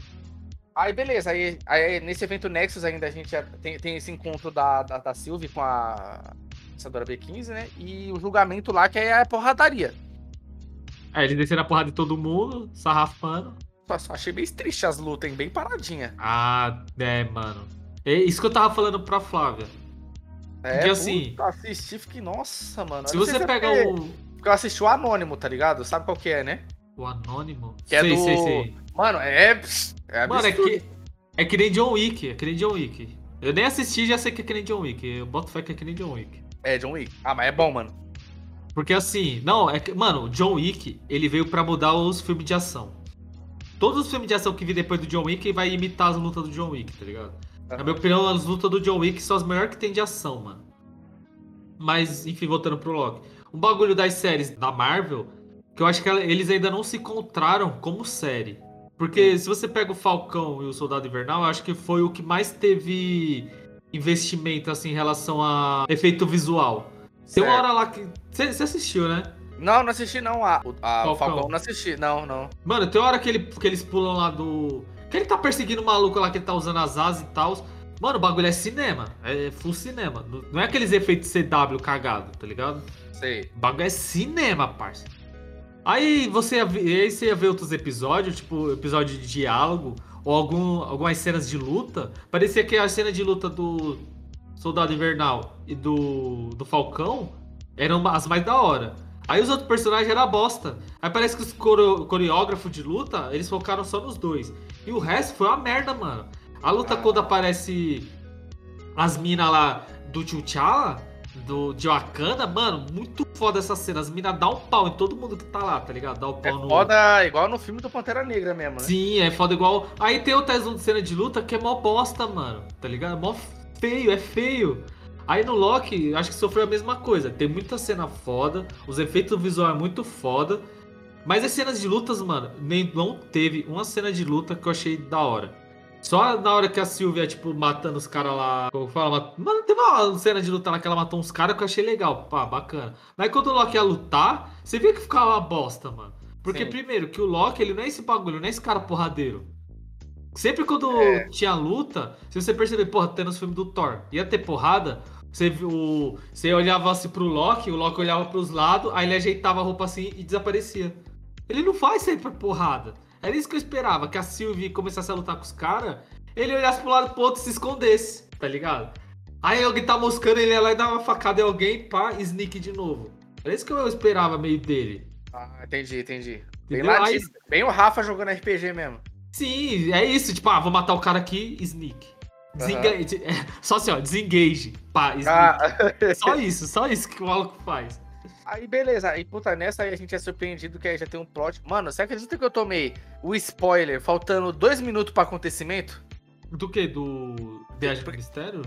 Aí, beleza. Aí, aí, nesse evento Nexus ainda a gente tem, tem esse encontro da, da, da Sylvie com a Pensadora B15, né? E o julgamento lá que é a porradaria. Aí eles desceram a porrada de todo mundo, sarrafando. Só achei bem triste as lutas, hein? Bem paradinha. Ah, é, mano. É isso que eu tava falando pra Flávia. É, Porque, assim, puta, assisti, fiquei, nossa, mano. Se você é pega porque- o. Porque eu assisti o Anônimo, tá ligado? Sabe qual que é, né? O Anônimo? Que é sei, do- sei, sei. Mano, é. é Mano, é que. É que nem John Wick, é que nem John Wick. Eu nem assisti e já sei que é que nem John Wick. Eu boto fé que é que nem John Wick. É, John Wick. Ah, mas é bom, mano. Porque assim, não, é que, mano, o John Wick, ele veio pra mudar os filmes de ação. Todos os filmes de ação que vi depois do John Wick vai imitar as lutas do John Wick, tá ligado? Na minha opinião, as lutas do John Wick são as melhores que tem de ação, mano. Mas, enfim, voltando pro Loki. Um bagulho das séries da Marvel, que eu acho que eles ainda não se encontraram como série. Porque se você pega o Falcão e o Soldado Invernal, eu acho que foi o que mais teve investimento, assim, em relação a efeito visual. Tem uma Certo. hora lá que. Você assistiu, né? Não, não assisti não. A, o- a, Falcão. Falcão não assisti. Não, não. Mano, tem hora que, ele, que eles pulam lá do. Que ele tá perseguindo o maluco lá que ele tá usando as asas e tal. Mano, o bagulho é cinema. É full cinema. Não- Não é aqueles efeitos CW cagado, tá ligado? Sei. O bagulho é cinema, parça. Aí você ia ver, aí você ia ver outros episódios, tipo episódio de diálogo, ou algum, algumas cenas de luta. Parecia que a cena de luta do Soldado Invernal e do, do Falcão eram as mais da hora. Aí os outros personagens eram bosta. Aí parece que os coreógrafos de luta, eles focaram só nos dois. E o resto foi uma merda, mano. A luta Ah. quando aparece as minas lá do T'Challa, do de Wakanda, mano, muito foda essa cena. As minas dão um pau em todo mundo que tá lá, tá ligado? Dá um É pau no. foda igual no filme do Pantera Negra mesmo, né? Sim, é foda igual. Aí tem outra de cena de luta que é mó bosta, mano. Tá ligado? Mó feio, é feio. Aí no Loki, acho que sofreu a mesma coisa. Tem muita cena foda, os efeitos visuais é muito foda. Mas as cenas de lutas, mano, nem, não teve uma cena de luta que eu achei da hora. Só na hora que a Sylvia, tipo, matando os caras lá. Como fala? Mano, teve uma cena de luta lá que ela matou uns caras que eu achei legal. Pá, bacana. Mas quando o Loki ia lutar, você via que ficava uma bosta, mano. Porque, Sim. primeiro, que o Loki, ele não é esse bagulho, não é esse cara porradeiro. Sempre quando É. tinha luta, se você perceber, porra, até nos filmes do Thor, ia ter porrada, você, viu, você olhava assim pro Loki, o Loki olhava pros lados, aí ele ajeitava a roupa assim e desaparecia. Ele não faz sempre porrada. Era isso que eu esperava, que a Sylvie começasse a lutar com os caras, ele olhasse pro lado pro outro e se escondesse, tá ligado? Aí alguém tá moscando, ele ia lá e dá uma facada em alguém, pá, sneak de novo. Era isso que eu esperava meio dele. Ah, entendi, entendi. Bem, Aí- bem o Rafa jogando RPG mesmo. Sim, é isso, tipo, ah, vou matar o cara aqui, sneak. Desengage. é, só assim, ó, desengage. Pá, sneak. Ah, Só isso, só isso que o maluco faz. Aí beleza. Aí, puta, nessa aí a gente é surpreendido que aí já tem um plot. Mano, você acredita que eu tomei o spoiler faltando dois minutos pra acontecimento? Do que? Do Viagem do Mistério?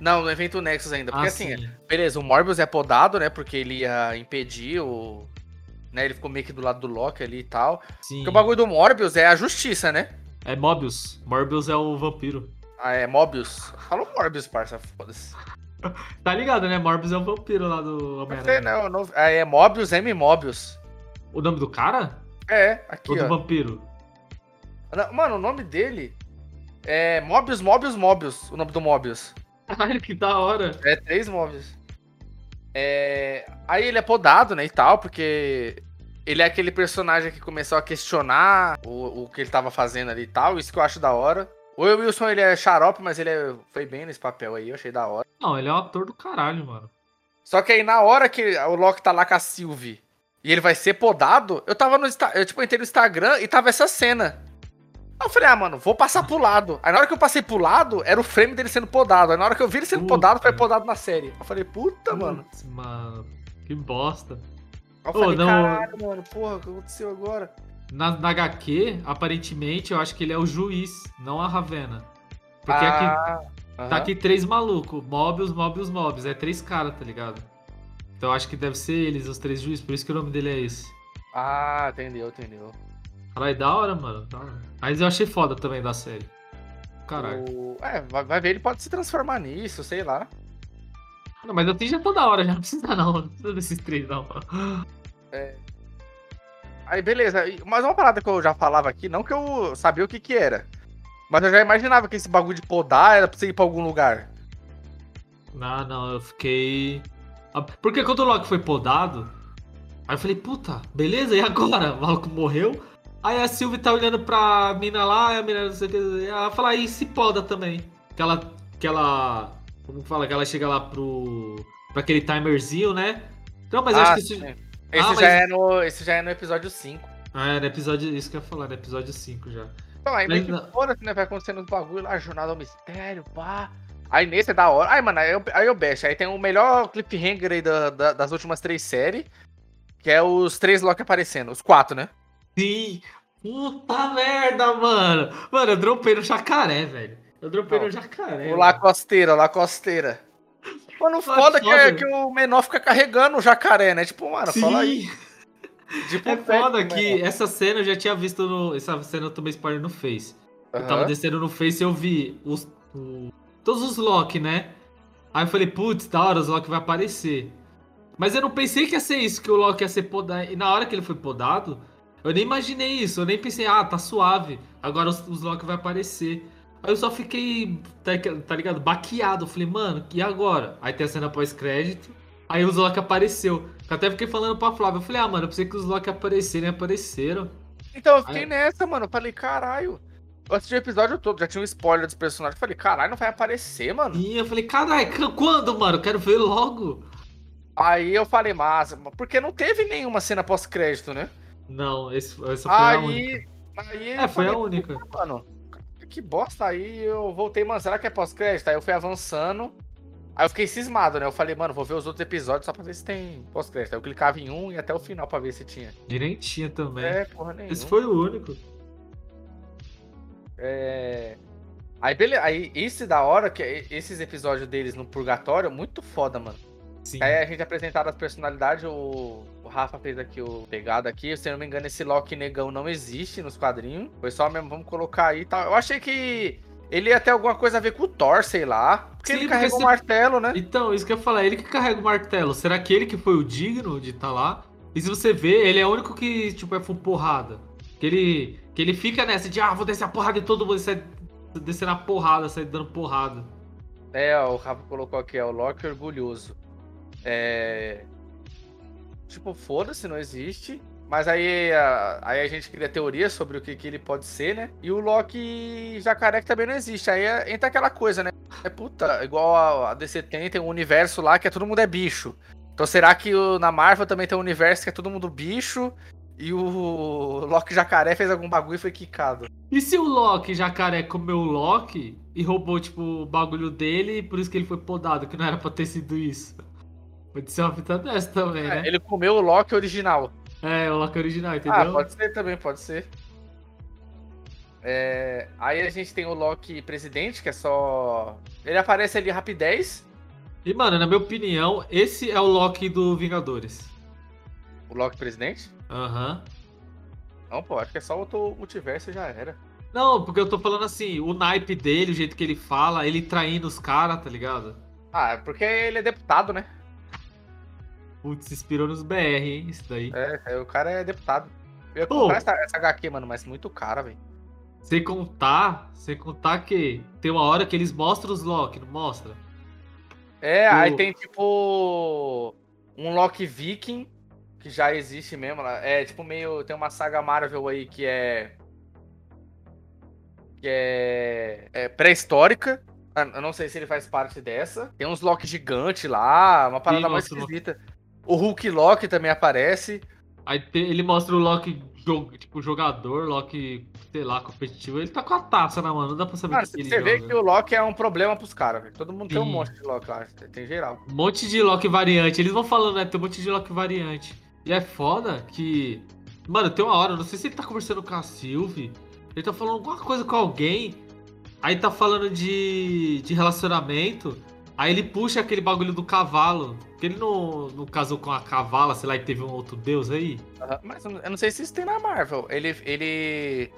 Não, no evento Nexus ainda. Porque Ah, assim, sim. beleza, o Morbius é podado, né? Porque ele ia impedir o. Né, ele ficou meio que do lado do Loki ali e tal. sim. Porque o bagulho do Morbius é a justiça, né? É Mobius. Morbius é o vampiro. Ah, é Mobius. Falou Morbius, parça, foda-se. Tá ligado, né? Morbius é o vampiro lá do Não sei, Homem-Aranha. não. não- ah, É Mobius, M Mobius. O nome do cara? É, aqui, Ou do vampiro? Não, Mano, o nome dele é Mobius, Mobius, Mobius. O nome do Mobius. Caralho, que da hora. É três Mobius. É... Aí ele é podado, né, e tal, porque ele é aquele personagem que começou a questionar o, o que ele tava fazendo ali e tal. Isso que eu acho da hora. O Wilson, ele é xarope, mas ele é- foi bem nesse papel aí, eu achei da hora. Não, ele é um ator do caralho, mano. Só que aí na hora que o Loki tá lá com a Sylvie e ele vai ser podado, eu tava no eu tipo entrei no Instagram e tava essa cena. Aí eu falei, ah, mano, vou passar pro lado. Aí na hora que eu passei pro lado, era o frame dele sendo podado. Aí na hora que eu vi ele sendo Puta. podado, foi podado na série. Eu falei, puta, mano. Putz, mano. Que bosta. Aí eu Ô, falei, não- caralho, mano, porra, o que aconteceu agora? Na, na HQ, aparentemente, eu acho que ele é o juiz, não a Ravena. Porque aqui, ah, tá aham. aqui três malucos. Mobius, Mobius, Mobius. É três caras, tá ligado? Então eu acho que deve ser eles, os três juízes. Por isso que o nome dele é esse. Ah, entendeu, entendeu. Caralho, da hora, mano. Da hora. Mas eu achei foda também da série. Caralho. O- É, vai, ver, ele pode se transformar nisso, sei lá. Não, mas assim já tá da hora, já não precisa não. Não precisa desses três, não. Aí, beleza. E- Mas uma parada que eu já falava aqui, não que eu sabia o que que era. Mas eu já imaginava que esse bagulho de podar era pra você ir pra algum lugar. Não, não, eu fiquei. Ah, Porque quando o Loki foi podado, aí eu falei, puta, beleza, e agora? O maluco morreu. Aí a Sylvie tá olhando pra mina lá, e a mina não sei o que. Ela fala, aí se poda também. Que ela. Que ela. Como que fala? Que ela chega lá pro. pra aquele timerzinho, né? Não, mas Ah, acho que isso. sim. Esse, Ah, já mas- é no, esse já é no episódio 5. Ah, é no episódio. Isso que eu ia falar, no episódio 5 já. Então, aí meio que foda-se, né? Vai acontecendo os bagulho lá, Jornada ao Mistério, pá. Aí nesse é da hora. Aí, mano, aí eu, aí eu best. Aí tem o melhor cliffhanger aí da- da- das últimas três séries. Que é os três Loki aparecendo. Os quatro, né? Sim! Puta merda, mano! Mano, eu dropei no jacaré, velho. Eu dropei Não. no jacaré. o mano. Lacosteira, Lacosteira. Mano, foda, que, foda. é, que o menor fica carregando o jacaré, né? Tipo, mano, Sim. fala aí. Tipo, É foda que mano. essa cena eu já tinha visto no. Essa cena eu tomei spoiler no Face. Eu tava descendo no Face e eu vi os, o- todos os Loki, né? Aí eu falei, putz, da hora, os Loki vai aparecer. Mas eu não pensei que ia ser isso, que o Loki ia ser podado. E na hora que ele foi podado, eu nem imaginei isso. Eu nem pensei, ah, tá suave. Agora os, os Loki vai aparecer. Aí eu só fiquei, tá, tá ligado? Baqueado. Falei, mano, e agora? Aí tem a cena pós-crédito. Aí os Loki apareceu. Eu até fiquei falando pra Flávia. Eu falei, ah, mano, eu pensei que os Loki aparecerem, apareceram. Então, eu fiquei Aí- nessa, mano. Eu falei, caralho. Eu assisti o episódio todo, já tinha um spoiler dos personagens. Eu falei, caralho, não vai aparecer, mano. E eu falei, caralho, quando, mano? Eu quero ver logo. Aí eu falei, massa, porque não teve nenhuma cena pós-crédito, né? Não, esse, essa foi a única. aí. Aí É, foi a falei, única. "Puta, Mano, que bosta. Aí eu voltei, mano, será que é pós-crédito? Aí eu fui avançando. Aí eu fiquei cismado, né? Eu falei, mano, vou ver os outros episódios só pra ver se tem pós-crédito. Aí eu clicava em um e até o final pra ver se tinha. Direitinho também. É, porra nenhuma. Esse foi o único. É... Aí, beleza. Aí, esse da hora, que é- esses episódios deles no Purgatório, muito foda, mano. Sim. Aí a gente apresentaram as personalidades, o, o Rafa fez aqui o pegado aqui. Se eu não me engano, esse Loki negão não existe nos quadrinhos. Foi só mesmo, vamos colocar aí e tal. Eu achei que ele ia ter alguma coisa a ver com o Thor, sei lá. Porque Sim, ele porque carregou o martelo, né? Então, isso que eu ia falar, ele que carrega o martelo. Será que ele que foi o digno de estar lá? E se você vê, ele é o único que, tipo, é full porrada. Que ele, que ele fica nessa de, ah, vou descer a porrada de todo mundo, sai descer na porrada, sai dando porrada. É, ó, o Rafa colocou aqui, é o Loki orgulhoso. É. Tipo, foda-se, não existe. Mas aí a, aí a gente cria teorias sobre o que, que ele pode ser, né? E o Loki jacaré que também não existe. Aí é- entra aquela coisa, né? É puta, igual a, a DC tem, tem um universo lá que é todo mundo é bicho. Então será que o- na Marvel também tem um universo que é todo mundo bicho? E o Loki jacaré fez algum bagulho e foi quicado. E se o Loki jacaré comeu o Loki e roubou, tipo, o bagulho dele e por isso que ele foi podado, que não era pra ter sido isso? Pode ser uma fita dessa também, né? Ele comeu o Loki original. É, o Loki original, Ah, entendeu? pode ser também, pode ser. É, aí a gente tem o Loki presidente, que é só. Ele aparece ali rapidez. E, mano, na minha opinião, esse é o Loki do Vingadores. O Loki presidente? Aham. Não, pô, acho que é só outro multiverso e já era. Não, porque eu tô falando assim, o naipe dele, o jeito que ele fala, ele traindo os caras, tá ligado? Ah, é porque ele é deputado, né? Putz, inspirou nos BR, hein? Isso daí. É, é, o cara é deputado. Eu ia Pô. comprar essa, essa HQ, mano, mas muito cara, velho. Sem contar, sem contar que tem uma hora que eles mostram os Loki, não mostra? É, O- aí tem tipo. Um Loki Viking, que já existe mesmo. lá. É tipo meio. Tem uma saga Marvel aí que é. Que é. é pré-histórica. Ah, Eu não sei se ele faz parte dessa. Tem uns Loki gigante lá, uma parada Sim, mais o Loki. O Hulk Loki também aparece. Aí te- ele mostra o Loki jogo, tipo, jogador, Loki, sei lá, competitivo, ele tá com a taça na mão, não dá pra saber o que ele você vê joga. que o Loki é um problema pros caras, velho. Todo mundo tem um Sim. monte de Loki lá, tem geral. Um monte de Loki variante. Eles vão falando, né? Tem um monte de Loki variante. E é foda que. Mano, tem uma hora, não sei se ele tá conversando com a Sylvie. Ele tá falando alguma coisa com alguém. Aí tá falando de, de relacionamento. Aí ele puxa aquele bagulho do cavalo. Que ele não, não casou com a cavala, sei lá, e teve um outro deus aí. Aham, Mas eu não- sei se isso tem na Marvel. Ele, ele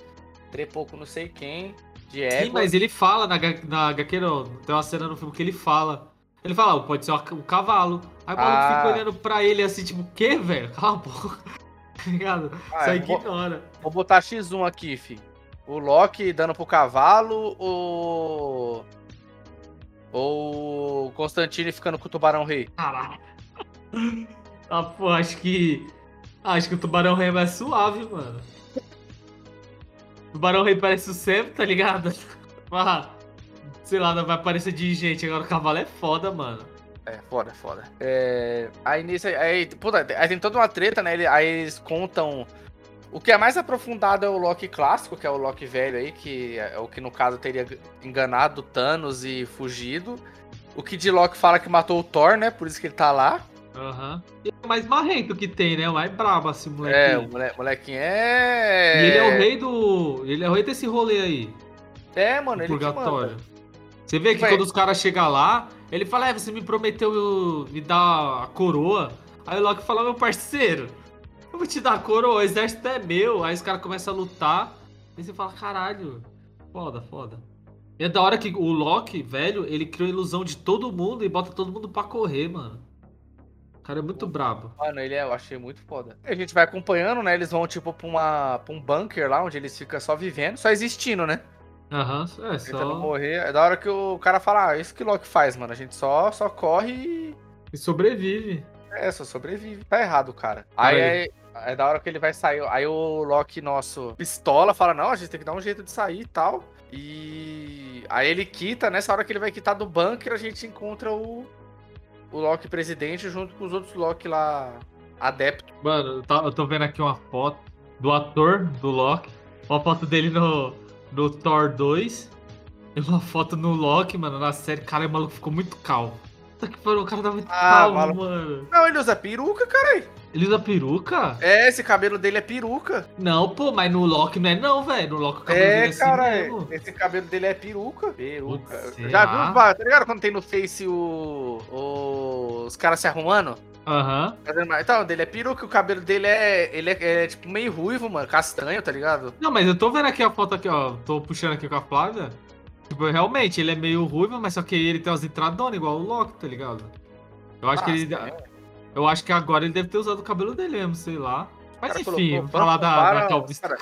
trepou com não sei quem, de égua. Sim, mas ele fala na, na HQ, não. Tem uma cena no filme que ele fala. Ele fala, "Ah, pode ser um cavalo. Aí o maluco Ah. fica olhando pra ele assim, tipo, o quê, velho? Cala a boca. Tá ligado? Ah, Só eu vou- ignora. Vou botar X1 aqui, fi. O Loki dando pro cavalo, o. Ou o Constantine ficando com o Tubarão Rei. Caralho. Ah, pô, acho que. Acho que o Tubarão Rei é mais suave, mano. O Tubarão Rei parece o Sam, tá ligado? Ah, sei lá, não vai parecer de gente. Agora o cavalo é foda, mano. É, foda, foda. É, aí nisso aí, aí, puta, aí tem toda uma treta, né? Aí eles contam. O que é mais aprofundado é o Loki clássico, que é o Loki velho aí, que é o que no caso teria enganado Thanos e fugido. O que de Loki fala que matou o Thor, né? Por isso que ele tá lá. Aham. E é o mais marrento que tem, né? O mais brabo, assim, moleque. É, o mole- molequinho é. E ele é o rei do. Ele é o rei desse rolê aí. É, mano, ele purgatório. Você vê que Vai. quando os caras chegam lá, ele fala, é, você me prometeu me dar a coroa. Aí o Loki fala, meu parceiro, eu vou te dar a coroa, o exército é meu. Aí os caras começam a lutar. Aí você fala, caralho, foda, foda. E é da hora que o Loki, velho, ele criou a ilusão de todo mundo e bota todo mundo pra correr, mano. O cara é muito brabo. Mano, ele é, eu achei muito foda. A gente vai acompanhando, né? Eles vão, tipo, pra, uma, pra um bunker lá, onde eles ficam só vivendo, só existindo, né? Aham, é Tentando só. morrer. É da hora que o cara fala, ah, isso que o Loki faz, mano. A gente só, só corre e. E sobrevive. É, só sobrevive. Tá errado, cara. Cara, Aí é, da hora que ele vai sair. Aí o Loki, nosso pistola, fala, não, a gente tem que dar um jeito de sair e tal. E aí ele quita, nessa hora que ele vai quitar do bunker, a gente encontra o, o Loki presidente junto com os outros Loki lá, adepto. Mano, eu eu tô vendo aqui uma foto do ator do Loki. Uma foto dele no, no Thor 2. E uma foto no Loki, mano, na série. Cara, o maluco ficou muito calmo. Puta que pariu, o cara tá muito Ah, mano. Não, ele usa peruca, cara. Ele usa peruca? É, esse cabelo dele é peruca. Não, pô, mas no Loki não é não, velho. No Loki o cabelo dele É, é assim cara, mesmo. esse cabelo dele é peruca. Peruca. Putz, Já viu, tá ligado quando tem no Face o, o- os caras se arrumando? Aham. Mais- Então, dele é peruca, o cabelo dele é, ele é, é, tipo meio ruivo, mano, castanho, tá ligado? Não, mas eu tô vendo aqui a foto aqui, ó. Tô puxando aqui com a Flávia. Tipo, realmente, ele é meio ruivo, mas só que ele tem umas entradonas igual o Loki, tá ligado? Eu acho que ele. Nossa, Eu acho que agora ele deve ter usado o cabelo dele mesmo, sei lá. Mas cara enfim, colocou- falar da, da calvície. cara,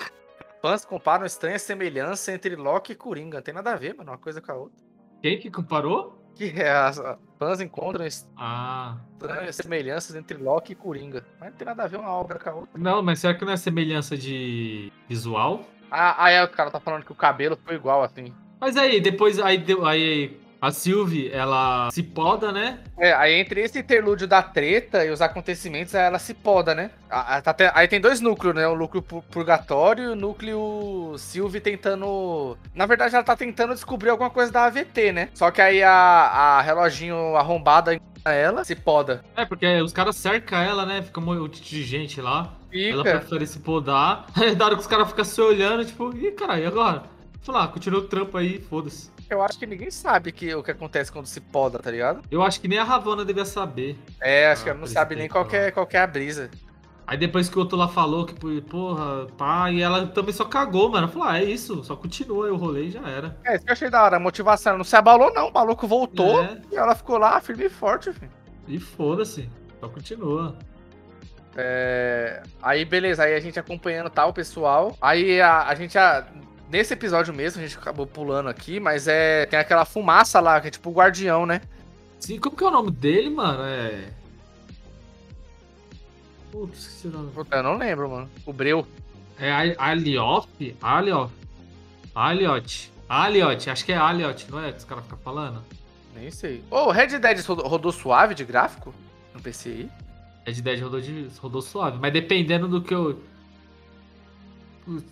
Fãs comparam estranha semelhança entre Loki e Coringa. Não tem nada a ver, mano, uma coisa com a outra. Quem que comparou? Que é, as fãs encontram Ah. estranhas semelhanças entre Loki e Coringa. Mas não tem nada a ver uma obra com a outra. Não, mas será que não é semelhança de visual? Ah, aí o cara tá falando que o cabelo ficou igual, assim. Mas aí, depois, aí, aí a Sylvie, ela se poda, né? É, aí entre esse interlúdio da treta e os acontecimentos, ela se poda, né? Tá Aí tem dois núcleos, né? O núcleo pu- purgatório e o núcleo Sylvie tentando. Na verdade, ela tá tentando descobrir alguma coisa da AVT, né? Só que aí a, a reloginho arrombada ela, se poda. É, porque os caras cercam ela, né? Fica um monte de gente lá. Ela Fica. prefere se podar. Aí da hora que os caras ficam se olhando, tipo, ih, caralho, e agora? Falar, ah, continua o trampo aí, foda-se. Eu acho que ninguém sabe que, o que acontece quando se poda, tá ligado? Eu acho que nem a Ravana devia saber. É, acho Ah, que ela não por isso sabe nem qual que, é, qual que é a brisa. Aí depois que o outro lá falou que, porra, pá, e ela também só cagou, mano. Falou, ah, é isso, só continua o rolê e já era. É, isso que eu achei da hora. A motivação não se abalou, não. O maluco voltou É. e ela ficou lá firme e forte, filho. E foda-se, só continua. É, Aí, beleza, aí a gente acompanhando tal, o pessoal. Aí a, a gente, a- nesse episódio mesmo, a gente acabou pulando aqui, mas é. Tem aquela fumaça lá, que é tipo o guardião, né? Sim, como que é o nome dele, mano? É. Putz, esqueci o nome. Puta, eu não lembro, mano. O Breu. É Ali- Alioth? Alioth. Aliot. Aliot, acho que é Aliot, não é? Que os caras ficam falando. Nem sei. Ô, o Red Dead rodou, rodou suave de gráfico? No PCI? Red Dead rodou, de, rodou suave, mas dependendo do que eu.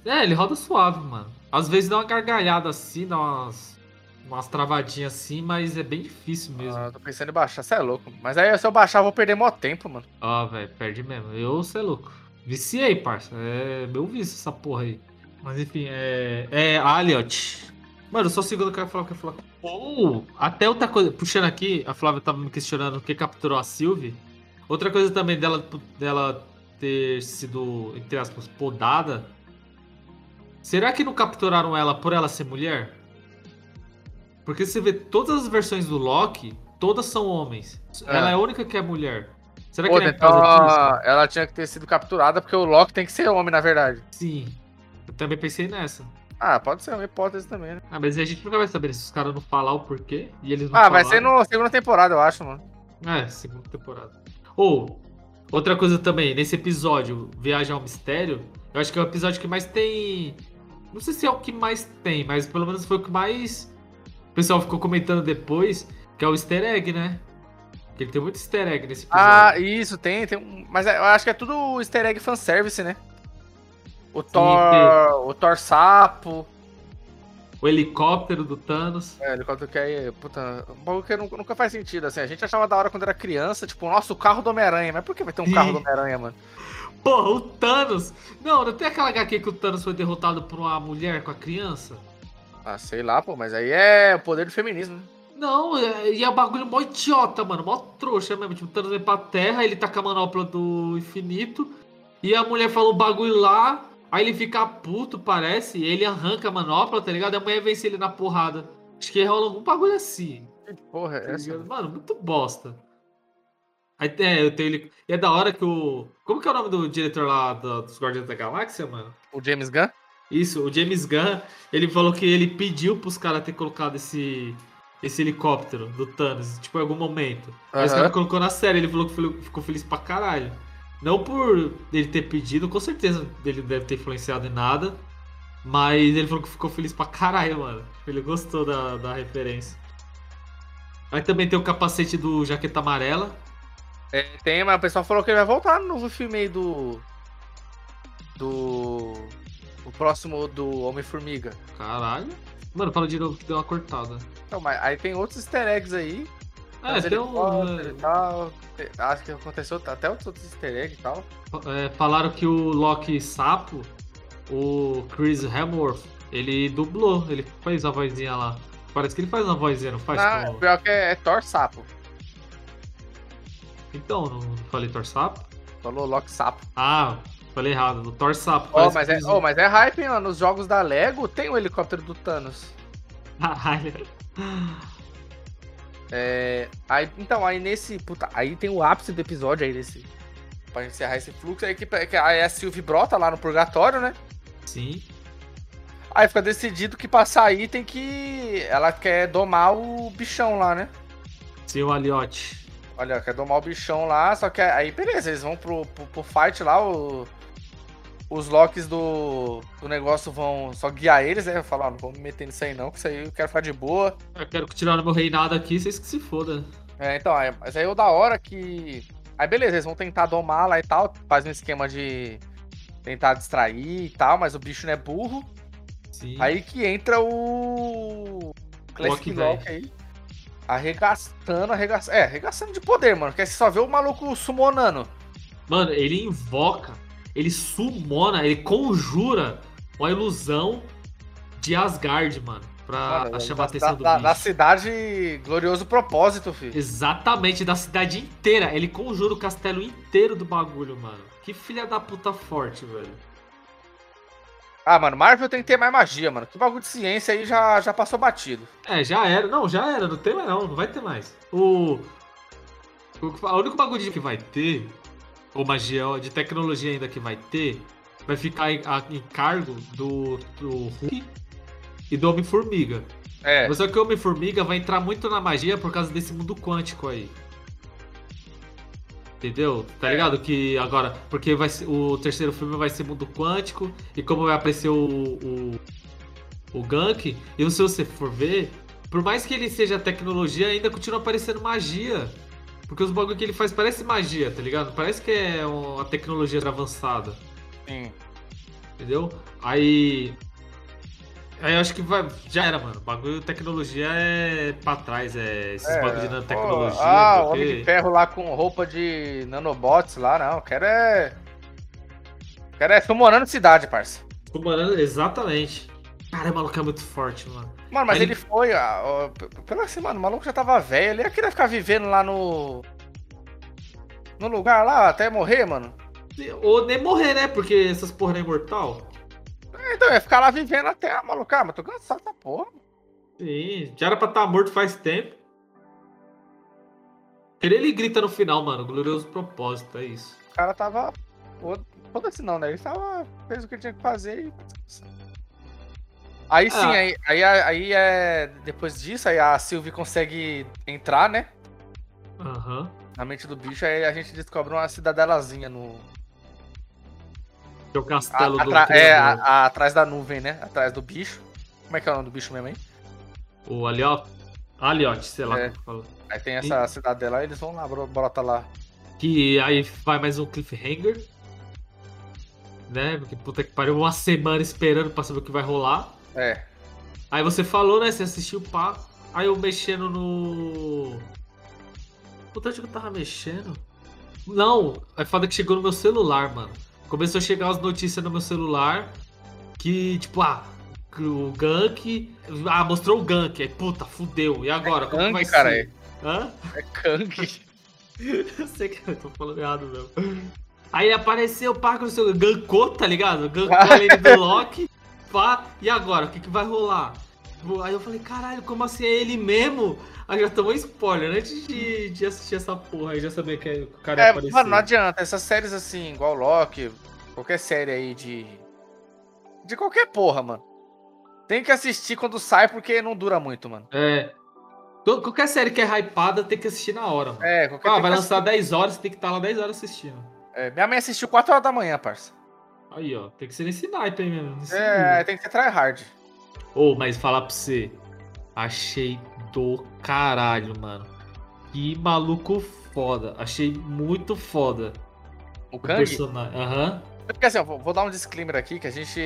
É, ele roda suave, mano. Às vezes dá uma gargalhada assim, dá umas, umas travadinhas assim, mas é bem difícil mesmo. Ah, tô pensando em baixar, você é louco. Mas aí se eu baixar, eu vou perder mó tempo, mano. Ah, velho, perde mesmo. Eu, você é louco. Viciei, parça. É meu vício essa porra aí. Mas enfim, é. É Aliot. Mano, só o segundo que eu ia falar que eu ia falar. Ou, até outra coisa, puxando aqui, a Flávia tava me questionando o que capturou a Sylvie. Outra coisa também dela, dela ter sido, entre aspas, podada. Será que não capturaram ela por ela ser mulher? Porque você vê todas as versões do Loki, todas são homens. É. Ela é a única que é mulher. Será Pô, que é então, causa disso? ela tinha que ter sido capturada porque o Loki tem que ser homem, na verdade. Sim. Eu também pensei nessa. Ah, pode ser uma hipótese também, né? Ah, mas a gente nunca vai saber se os caras não falar o porquê e eles não Ah, vai falaram. ser na segunda temporada, eu acho, mano. É, segunda temporada. Ou, outra coisa também, nesse episódio, Viagem ao Mistério, eu acho que é o episódio que mais tem. Não sei se é o que mais tem, mas pelo menos foi o que mais. O pessoal ficou comentando depois, que é o easter egg, né? Que ele tem muito easter egg nesse episódio. Ah, isso, tem, tem um. Mas eu acho que é tudo easter egg fanservice, né? O Thor. O Thor Sapo. O helicóptero do Thanos. É, helicóptero que aí, puta, um bagulho que nunca, nunca faz sentido, assim. A gente achava da hora quando era criança, tipo, nossa, o carro do Homem-Aranha. Mas por que vai ter um Sim. carro do Homem-Aranha, mano? Porra, o Thanos! Não, não tem aquela HQ que o Thanos foi derrotado por uma mulher com a criança? Ah, sei lá, pô, mas aí é o poder do feminismo, né? Não, é- e é um bagulho mó idiota, mano. Mó trouxa mesmo. Tipo, o Thanos vem pra terra, ele tá com a manopla do infinito. E a mulher fala o bagulho lá. Aí ele fica puto, parece. E ele arranca a manopla, tá ligado? E a mulher vence ele na porrada. Acho que rola algum bagulho assim. Que porra tá é essa? ligado? Mano, muito bosta. Aí é, eu tenho ele. E é da hora que o. Como que é o nome do diretor lá do- dos Guardiões da Galáxia, mano? O James Gunn? Isso, o James Gunn, ele falou que ele pediu pros caras ter colocado esse, esse helicóptero do Thanos, tipo, em algum momento. Aí os caras colocou na série, ele falou que ficou- ficou feliz pra caralho. Não por ele ter pedido, com certeza ele deve ter influenciado em nada. Mas ele falou que ficou feliz pra caralho, mano. Ele gostou da, da referência. Aí também tem o capacete do Jaqueta Amarela. É, tem, mas o pessoal falou que ele vai voltar no novo filme aí do. Do. O próximo do Homem-Formiga. Caralho. Mano, fala de novo que deu uma cortada. Então, mas aí tem outros easter eggs aí. É, Mas tem um. e tal. Acho que aconteceu até outros outros easter eggs e tal. É, falaram que o Loki Sapo, o Chris Hemsworth, ele dublou, ele fez a vozinha lá. Parece que ele faz uma vozinha, não faz? Ah, como- pior que é, é Thor Sapo. Então, não falei Thor Sapo? Falou Loki Sapo. Ah, falei errado, do Thor Sapo. Ó, parece mas, é, oh, mas é hype, hein, ó. Nos jogos da Lego tem o helicóptero do Thanos. Caralho. É, aí, então, aí nesse. Puta, aí tem o ápice do episódio aí desse. Pra encerrar esse fluxo. Aí, que, que aí a Sylvie brota lá no purgatório, né? Sim. Aí fica decidido que pra sair tem que. Ela quer domar o bichão lá, né? Sim, o Aliote. Olha, quer domar o bichão lá, só que aí, beleza, eles vão pro, pro, pro fight lá, o- os locks do, do negócio vão só guiar eles, né? Falar, ó, não vou me meter nisso aí não, que isso aí eu quero ficar de boa. Eu quero no meu reinado aqui, vocês que se fodam. É, então, aí, mas aí o da hora que. Aí beleza, eles vão tentar domar lá e tal, faz um esquema de tentar distrair e tal, mas o bicho não é burro. Sim. Aí que entra o. Classic Loki, Loki aí. Arregaçando, arregaçando. É, arregaçando de poder, mano. Que aí você só vê o maluco summonando. Mano, ele invoca, ele sumona, ele conjura uma ilusão de Asgard, mano. Pra Mano, chamar a da, atenção do da, bicho. da cidade glorioso propósito, filho. Exatamente, da cidade inteira. Ele conjura o castelo inteiro do bagulho, mano. Que filha da puta forte, velho. Ah, mano, Marvel tem que ter mais magia, mano. Que bagulho de ciência aí já, já passou batido. É, já era. Não, já era. Não tem mais não. Não vai ter mais. O... o... único bagulho que vai ter, ou magia de tecnologia ainda que vai ter, vai ficar em, a- em cargo do, do Hulk e do Homem-Formiga. É. Mas só que o Homem-Formiga vai entrar muito na magia por causa desse mundo quântico aí. Entendeu? Tá É. ligado? Que agora. Porque vai ser- o terceiro filme vai ser mundo quântico. E como vai aparecer o. O, o Gank. E se você for ver. Por mais que ele seja tecnologia, ainda continua aparecendo magia. Porque os bagulho que ele faz parece magia, tá ligado? Parece que é uma tecnologia avançada. Sim. Entendeu? Aí. Aí eu acho que vai, já era, mano. O bagulho tecnologia é pra trás, é esses É, bagulho de nanotecnologia. pô, Ah, o o Homem de Ferro lá com roupa de nanobots lá, não. Quero é. Quero é summonando cidade, parça. Comandando- exatamente. Cara, o maluco é muito forte, mano. Mano, mas Aí ele ele- foi, ah, ó, p- p- pelo assim, mano, o maluco já tava velho, ele ia querer ficar vivendo lá no. No lugar lá até morrer, mano. Ou nem morrer, né? Porque essas porra não é imortal. Então, ia ficar lá vivendo até, ah, maluco, ah, mas tô cansado dessa porra. Sim, já era pra estar morto faz tempo. Ele, grita no final, mano. Glorioso propósito, é isso. O cara tava. Foda-se não, né? Ele tava. fez o que ele tinha que fazer e. Aí sim, Ah. aí, aí, aí é. Depois disso, aí a Sylvie consegue entrar, né? Aham. Na mente do bicho, aí a gente descobre uma cidadelazinha no. Que é o a- castelo do atra- é, a- a- atrás da nuvem, né? Atrás do bicho. Como é que é o nome do bicho mesmo aí? O Aliot. Aliot, sei lá É. Aí tem essa cidadela e eles vão lá, bro- brota lá. Que aí vai mais um cliffhanger. Né? Porque puta que pariu, uma semana esperando pra saber o que vai rolar. É. Aí você falou, né? Você assistiu pá. Aí eu mexendo no. Puta, onde que eu tava mexendo? Não, é foda que chegou no meu celular, mano. Começou a chegar as notícias no meu celular que, tipo, ah, o Gank. Ah, mostrou o Gank. Aí, puta, fudeu. E agora? Como que Kang, vai cara. ser? Hã? É Kang. Eu sei que eu tô falando errado mesmo. Aí apareceu o no seu gankou, tá ligado? Gankou ali do Loki. Pá, e agora? O que, que vai rolar? Aí eu falei, caralho, como assim? É ele mesmo? Aí já tomou spoiler antes de, de assistir essa porra aí, já sabia que o cara ia É, aparecer. mano, não adianta. Essas séries assim, igual Loki, qualquer série aí de. De qualquer porra, mano. Tem que assistir quando sai, porque não dura muito, mano. É. Qualquer série que é hypada tem que assistir na hora, mano. É, qualquer Ah, vai lançar 10 horas, tem que estar lá 10 horas assistindo. assistir. É, minha mãe assistiu 4 horas da manhã, parça. Aí, ó, tem que ser nesse naipe aí mesmo. É, tem que ser tryhard. Ô, mas falar pra você, achei do caralho, mano. Que maluco foda. Achei muito foda. O Kang. personagem. Aham. Porque assim, ó, vou, dar um disclaimer aqui que a gente.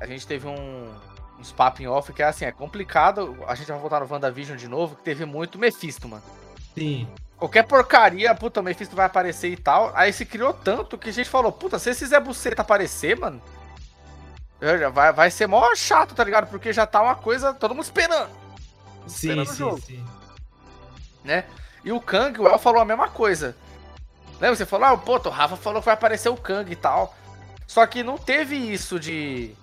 A gente teve um. Uns papos em off que é assim, é complicado. A gente vai voltar no WandaVision de novo, que teve muito Mephisto, mano. Sim. Qualquer porcaria, puta, o Mephisto vai aparecer e tal. Aí se criou tanto que a gente falou, puta, se esse Zé Buceta aparecer, mano. Já- Vai, vai ser mó chato, tá ligado? Porque já tá uma coisa, todo mundo esperando. Sim, Esperando sim, jogo. sim. né? E o Kang, o El falou a mesma coisa. Lembra? Você falou, ah, pô, o Rafa falou que vai aparecer o Kang e tal. Só que não teve isso de.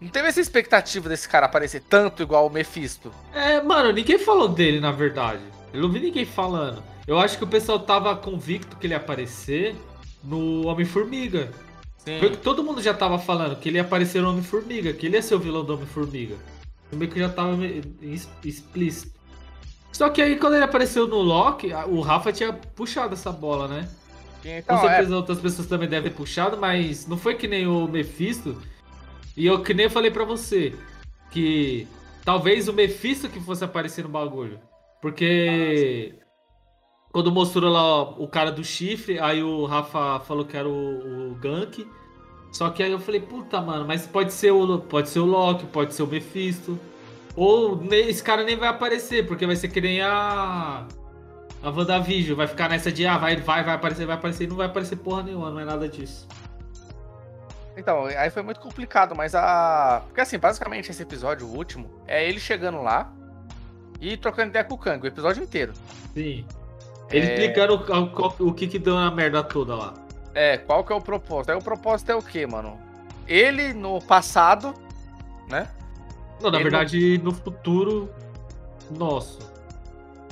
Não teve essa expectativa desse cara aparecer tanto igual o Mephisto. É, mano, ninguém falou dele, na verdade. Eu não vi ninguém falando. Eu acho que o pessoal tava convicto que ele ia aparecer no Homem-Formiga. Sim. Foi o que todo mundo já tava falando, que ele ia aparecer no Homem-Formiga, que ele ia ser o vilão do Homem-Formiga. Meio que já tava explícito. Só que aí quando ele apareceu no Loki, o Rafa tinha puxado essa bola, né? Então, Com é, certeza outras pessoas também devem ter puxado, mas não foi que nem o Mephisto. E eu que nem eu falei pra você, que talvez o Mephisto que fosse aparecer no bagulho. Porque quando mostrou lá o cara do chifre, aí o Rafa falou que era o, o Gank. Só que aí eu falei, puta, mano, mas pode ser o pode ser o Loki, pode ser o Mephisto. Ou esse cara nem vai aparecer, porque vai ser que nem a a WandaVision vai ficar nessa de, ah, vai, vai, vai aparecer, vai aparecer, e não vai aparecer porra nenhuma, não é nada disso. então, aí foi muito complicado, mas a. Porque assim, basicamente esse episódio, o último, é ele chegando lá e trocando ideia com o Kang, o episódio inteiro. Sim. Ele É. explicando o, o- o que que deu na merda toda lá. É, qual que é o propósito? Aí o propósito é o quê, mano? Ele no passado, né? Não, na Ele verdade, no futuro nosso.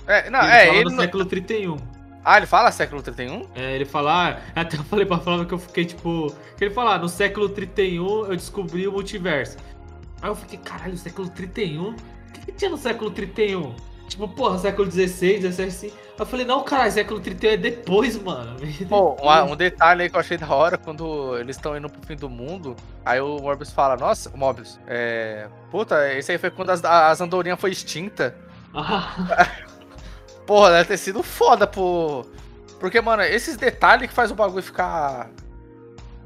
É, não, ele é, fala ele. no século 31. Ah, ele fala século 31? É, ele fala, ah, até eu falei pra Flávia que eu fiquei tipo. Ele fala, ah, no século 31 eu descobri o multiverso. Aí eu fiquei, caralho, século 31? O que, que tinha no século 31? Tipo, porra, século 16, 17, assim. Eu falei, não, caralho, século 31 é depois, mano. Pô, um, um detalhe aí que eu achei da hora, quando eles estão indo pro fim do mundo, aí o Morbius fala, nossa, o Morbius, é... Puta, esse aí foi quando as, as andorinhas foi extinta. Ah, Porra, deve ter sido foda, pô. Porque, mano, esses detalhes que faz o bagulho ficar...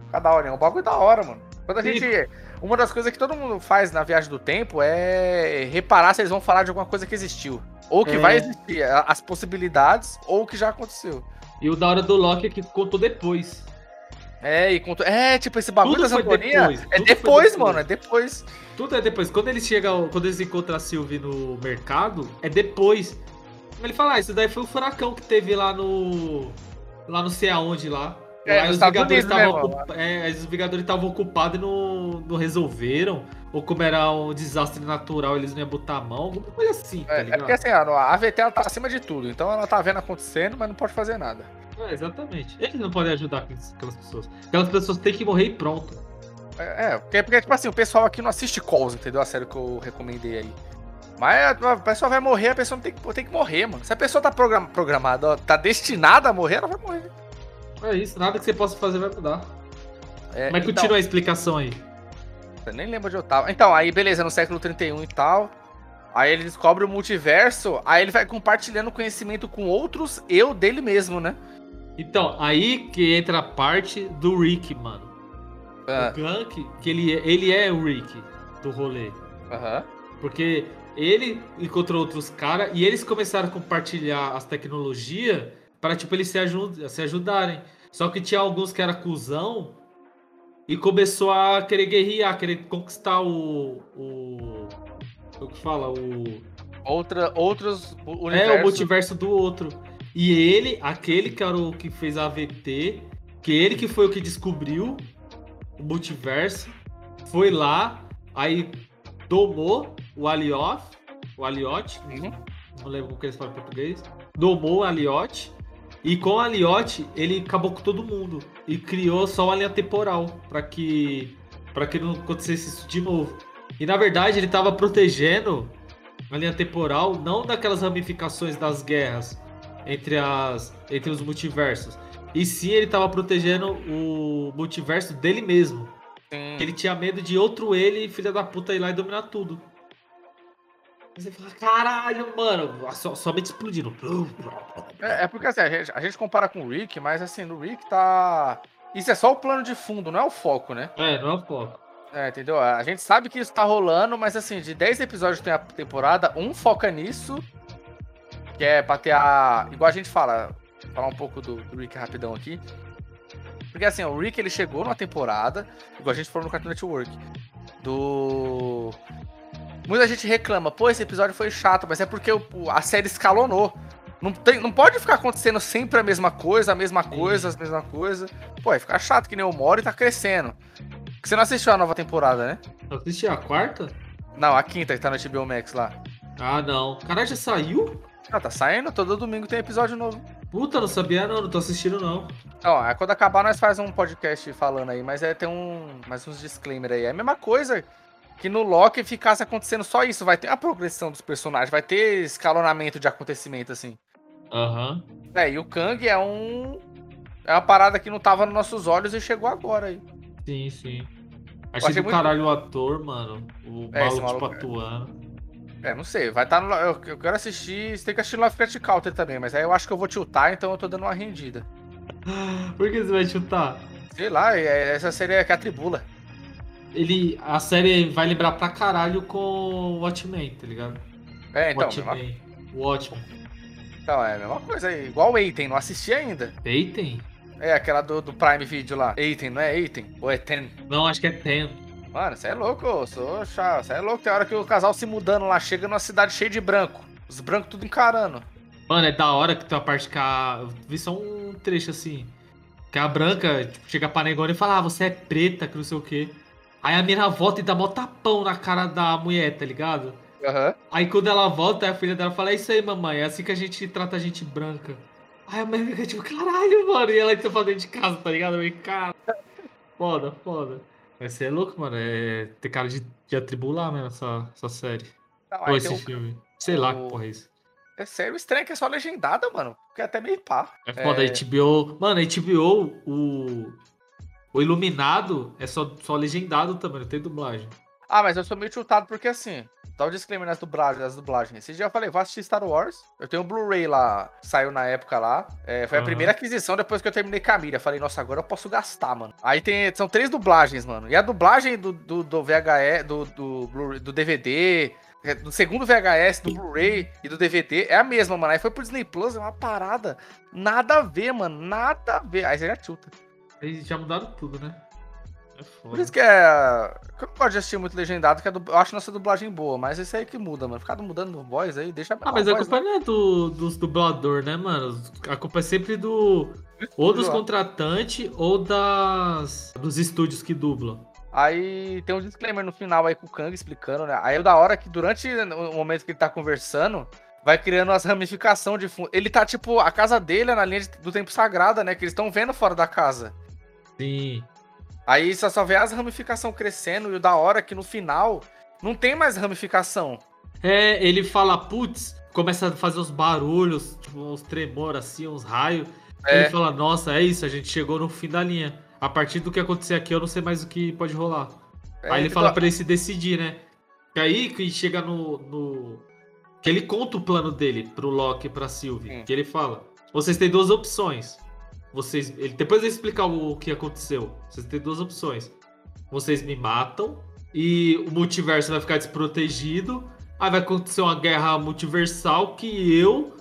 Ficar da hora, é um bagulho da hora, mano. Quando a Sim. gente... uma das coisas que todo mundo faz na viagem do tempo é reparar se eles vão falar de alguma coisa que existiu. Ou que É. vai existir, as possibilidades, ou que já aconteceu. E o da hora do Loki é que contou depois. É, e conto... É, tipo, esse bagulho Tudo das andorinhas é depois, depois. mano, é depois. Tudo é depois. Quando eles chegam, quando eles encontram a Sylvie no mercado, é depois. Ele fala, ah, isso daí foi o furacão que teve lá no. Lá não sei aonde lá. É, Aí nos os Vingadores né, estavam é, os Vingadores estavam ocupados e não, não resolveram. Ou como era um desastre natural, eles não iam botar a mão, alguma coisa assim, tá É, é ligado? porque assim, a AVT ela tá acima de tudo, então ela tá vendo acontecendo, mas não pode fazer nada. É, exatamente. Eles não podem ajudar aquelas pessoas. Aquelas pessoas têm que morrer e pronto. É, é, porque, tipo assim, o pessoal aqui não assiste calls, entendeu? A série que eu recomendei aí. Mas a pessoa vai morrer, a pessoa não tem que, tem que morrer, mano. Se a pessoa tá program- programada, ó, tá destinada a morrer, ela vai morrer. É isso, nada que você possa fazer vai mudar. É, Mas então, continua a explicação aí. eu nem lembro onde eu tava. Então, aí beleza, no século 31 e tal. Aí ele descobre o multiverso, aí ele vai compartilhando conhecimento com outros eu dele mesmo, né? Então, aí que entra a parte do Rick, mano. Ah, O Gank, que ele, é- ele é o Rick do rolê. Aham. Porque ele encontrou outros caras e eles começaram a compartilhar as tecnologias para tipo, eles se, ajud se ajudarem. Só que tinha alguns que era cuzão e começou a querer guerrear, querer conquistar o. O. O que fala? O. Outra, outros u- É, o multiverso do outro. E ele, aquele que era o que fez a AVT, que ele que foi o que descobriu o multiverso, foi lá, aí domou o Alioth, o Alioth, Uhum. não lembro como que eles falam em português, domou o Alioth, e com o Alioth ele acabou com todo mundo e criou só uma linha temporal para que para que não acontecesse isso de novo. E na verdade ele estava protegendo a linha temporal não daquelas ramificações das guerras entre as entre os multiversos. E sim ele estava protegendo o multiverso dele mesmo. Sim. Ele tinha medo de outro ele, filha da puta, ir lá e dominar tudo. Você fala, caralho, mano, somente explodindo. É, é porque assim, a gente, a gente compara com o Rick, mas assim, no Rick tá. Isso é só o plano de fundo, não é o foco, né? É, não é o foco. É, entendeu? A gente sabe que isso tá rolando, mas assim, de 10 episódios que tem a temporada, um foca nisso. Que é pra ter a. Igual a gente fala, falar um pouco do, do Rick rapidão aqui. Porque assim, o Rick ele chegou numa temporada, igual a gente falou no Cartoon Network. Do. Muita gente reclama, pô, esse episódio foi chato, mas é porque o- a série escalonou. Não, tem, não pode ficar acontecendo sempre a mesma coisa, a mesma coisa, a mesma coisa. Pô, vai ficar chato que nem o Mori tá crescendo. Você não assistiu a nova temporada, né? Eu assisti a quarta? Não, a quinta que tá no HBO Max lá. Ah, não. Caralho, já saiu? Ah, tá saindo, todo domingo tem episódio novo. Puta, não sabia não, não tô assistindo não. Ó, aí quando acabar nós faz um podcast falando aí, mas é tem um, mais uns disclaimer aí. É a mesma coisa que no Loki ficasse acontecendo só isso, vai ter a progressão dos personagens, vai ter escalonamento de acontecimento assim. Aham. É, e o Kang é um é uma parada que não tava nos nossos olhos e chegou agora aí. Sim, sim. achei Achei do muito- caralho o ator, mano. O É, esse maluco, tipo, maluco é- atuando. É, não sei, vai estar no eu, quero assistir, você tem que assistir Lovecraft Counter também, mas aí eu acho que eu vou tiltar, então eu tô dando uma rendida. Por que você vai chutar? Sei lá, é- essa série é que atribula. Ele, a série vai lembrar pra caralho com o Watchmen, tá ligado? É, então, mesma, Watchmen. Watchmen. então, é a mesma coisa aí. Igual o Eiten, não assisti ainda. Peyton? É, aquela do, do Prime Video lá. Eiten, não é Eiten? Ou é Ten? Não, acho que é Ten. Mano, você é louco, eu sou chato. Você é louco, tem hora que o casal se mudando lá, chega numa cidade cheia de branco. Os brancos tudo encarando. Mano, é da hora que tem uma parte que a. Eu vi só um trecho assim. Que a branca tipo, chega pra negona e fala, ah, você é preta, que não sei o quê. Aí a mina volta e dá mó tapão na cara da mulher, tá ligado? Aham. Aí quando ela volta, a filha dela fala, é isso aí, mamãe, é assim que a gente trata a gente branca. Aí a mãe fica tipo, caralho, mano. E ela entra pra dentro de casa, tá ligado? Eu, cara. Foda, foda. Mas você é louco, mano. É ter cara de, de atribular mesmo essa, essa série. Não, Ou esse o- filme. Sei lá que porra é isso. É sério estranho que é só legendada, mano. Porque é até meio pá. É foda, a HBO. Mano, a HBO, o. O Iluminado é só, só legendado também, não tem dublagem. Ah, mas eu sou meio chutado porque assim. Dá o um disclaimer nas dublagens, nas dublagens. Esse dia eu falei, vou assistir Star Wars. Eu tenho um Blu-ray lá, saiu na época lá. É, foi a primeira aquisição depois que eu terminei Camila. Falei, nossa, agora eu posso gastar, mano. Aí tem, são três dublagens, mano. E a dublagem do, do, do VHE, do, do, do DVD, é, do segundo VHS, do Blu-ray e do DVD é a mesma, mano. Aí foi pro Disney Plus, é uma parada. Nada a ver, mano. Nada a ver. Aí você já tilta. Eles já mudaram tudo, né? É foda. Por isso que é. Eu não gosto de assistir muito legendado, que é eu acho nossa dublagem boa, mas isso aí que muda, mano. Ficar mudando no voz aí, deixa. Ah, mas a culpa né? não é do, dos dublador, né, mano? A culpa é sempre do. Ou dos contratantes ou das. dos estúdios que dublam. Aí tem um disclaimer no final aí com o Kang explicando, né? Aí é da hora que durante o momento que ele tá conversando, vai criando as ramificações de fundo. Ele tá, tipo, a casa dele é na linha do tempo sagrada, né? Que eles estão vendo fora da casa. Sim. Aí você só vê as ramificações crescendo e o da hora é que no final não tem mais ramificação. É, ele fala, putz, começa a fazer uns barulhos, tipo, uns tremor assim, uns raios. É. Ele fala, nossa, é isso, a gente chegou no fim da linha a partir do que acontecer aqui, eu não sei mais o que pode rolar. É, aí ele fala para ele se decidir, né? E aí que chega no, no, Que ele conta o plano dele pro Loki e pra Sylvie. Hum. Que ele fala: vocês têm duas opções. Vocês. Ele, depois de explicar o, o que aconteceu, vocês têm duas opções. Vocês me matam e o multiverso vai ficar desprotegido. Aí vai acontecer uma guerra multiversal que eu,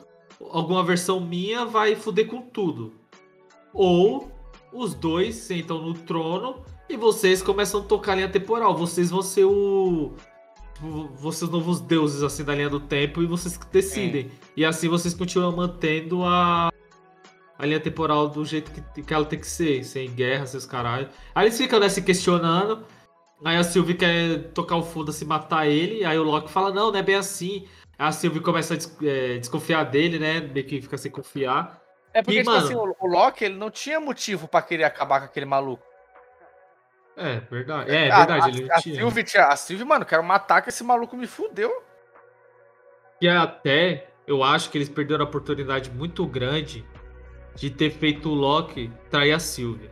alguma versão minha, vai foder com tudo. Ou os dois sentam no trono e vocês começam a tocar a linha temporal. Vocês vão ser o. Vocês novos deuses assim da linha do tempo e vocês que decidem. É. E assim vocês continuam mantendo a, a linha temporal do jeito que, que ela tem que ser, sem guerra, seus caralho. Aí eles ficam né, se questionando. Aí a Sylvie quer tocar o foda-se matar ele. Aí o Loki fala: Não, não é bem assim. Aí a Sylvie começa a des é, desconfiar dele, né? Meio que fica sem confiar. É porque, e, tipo mano, assim, o, o Loki ele não tinha motivo pra querer acabar com aquele maluco. É, verdade. É, é verdade, a, ele a, tinha. Sylvie tinha. A Sylvie, mano, quero matar que esse maluco me fudeu. E até eu acho que eles perderam a oportunidade muito grande de ter feito o Loki trair a Sylvie.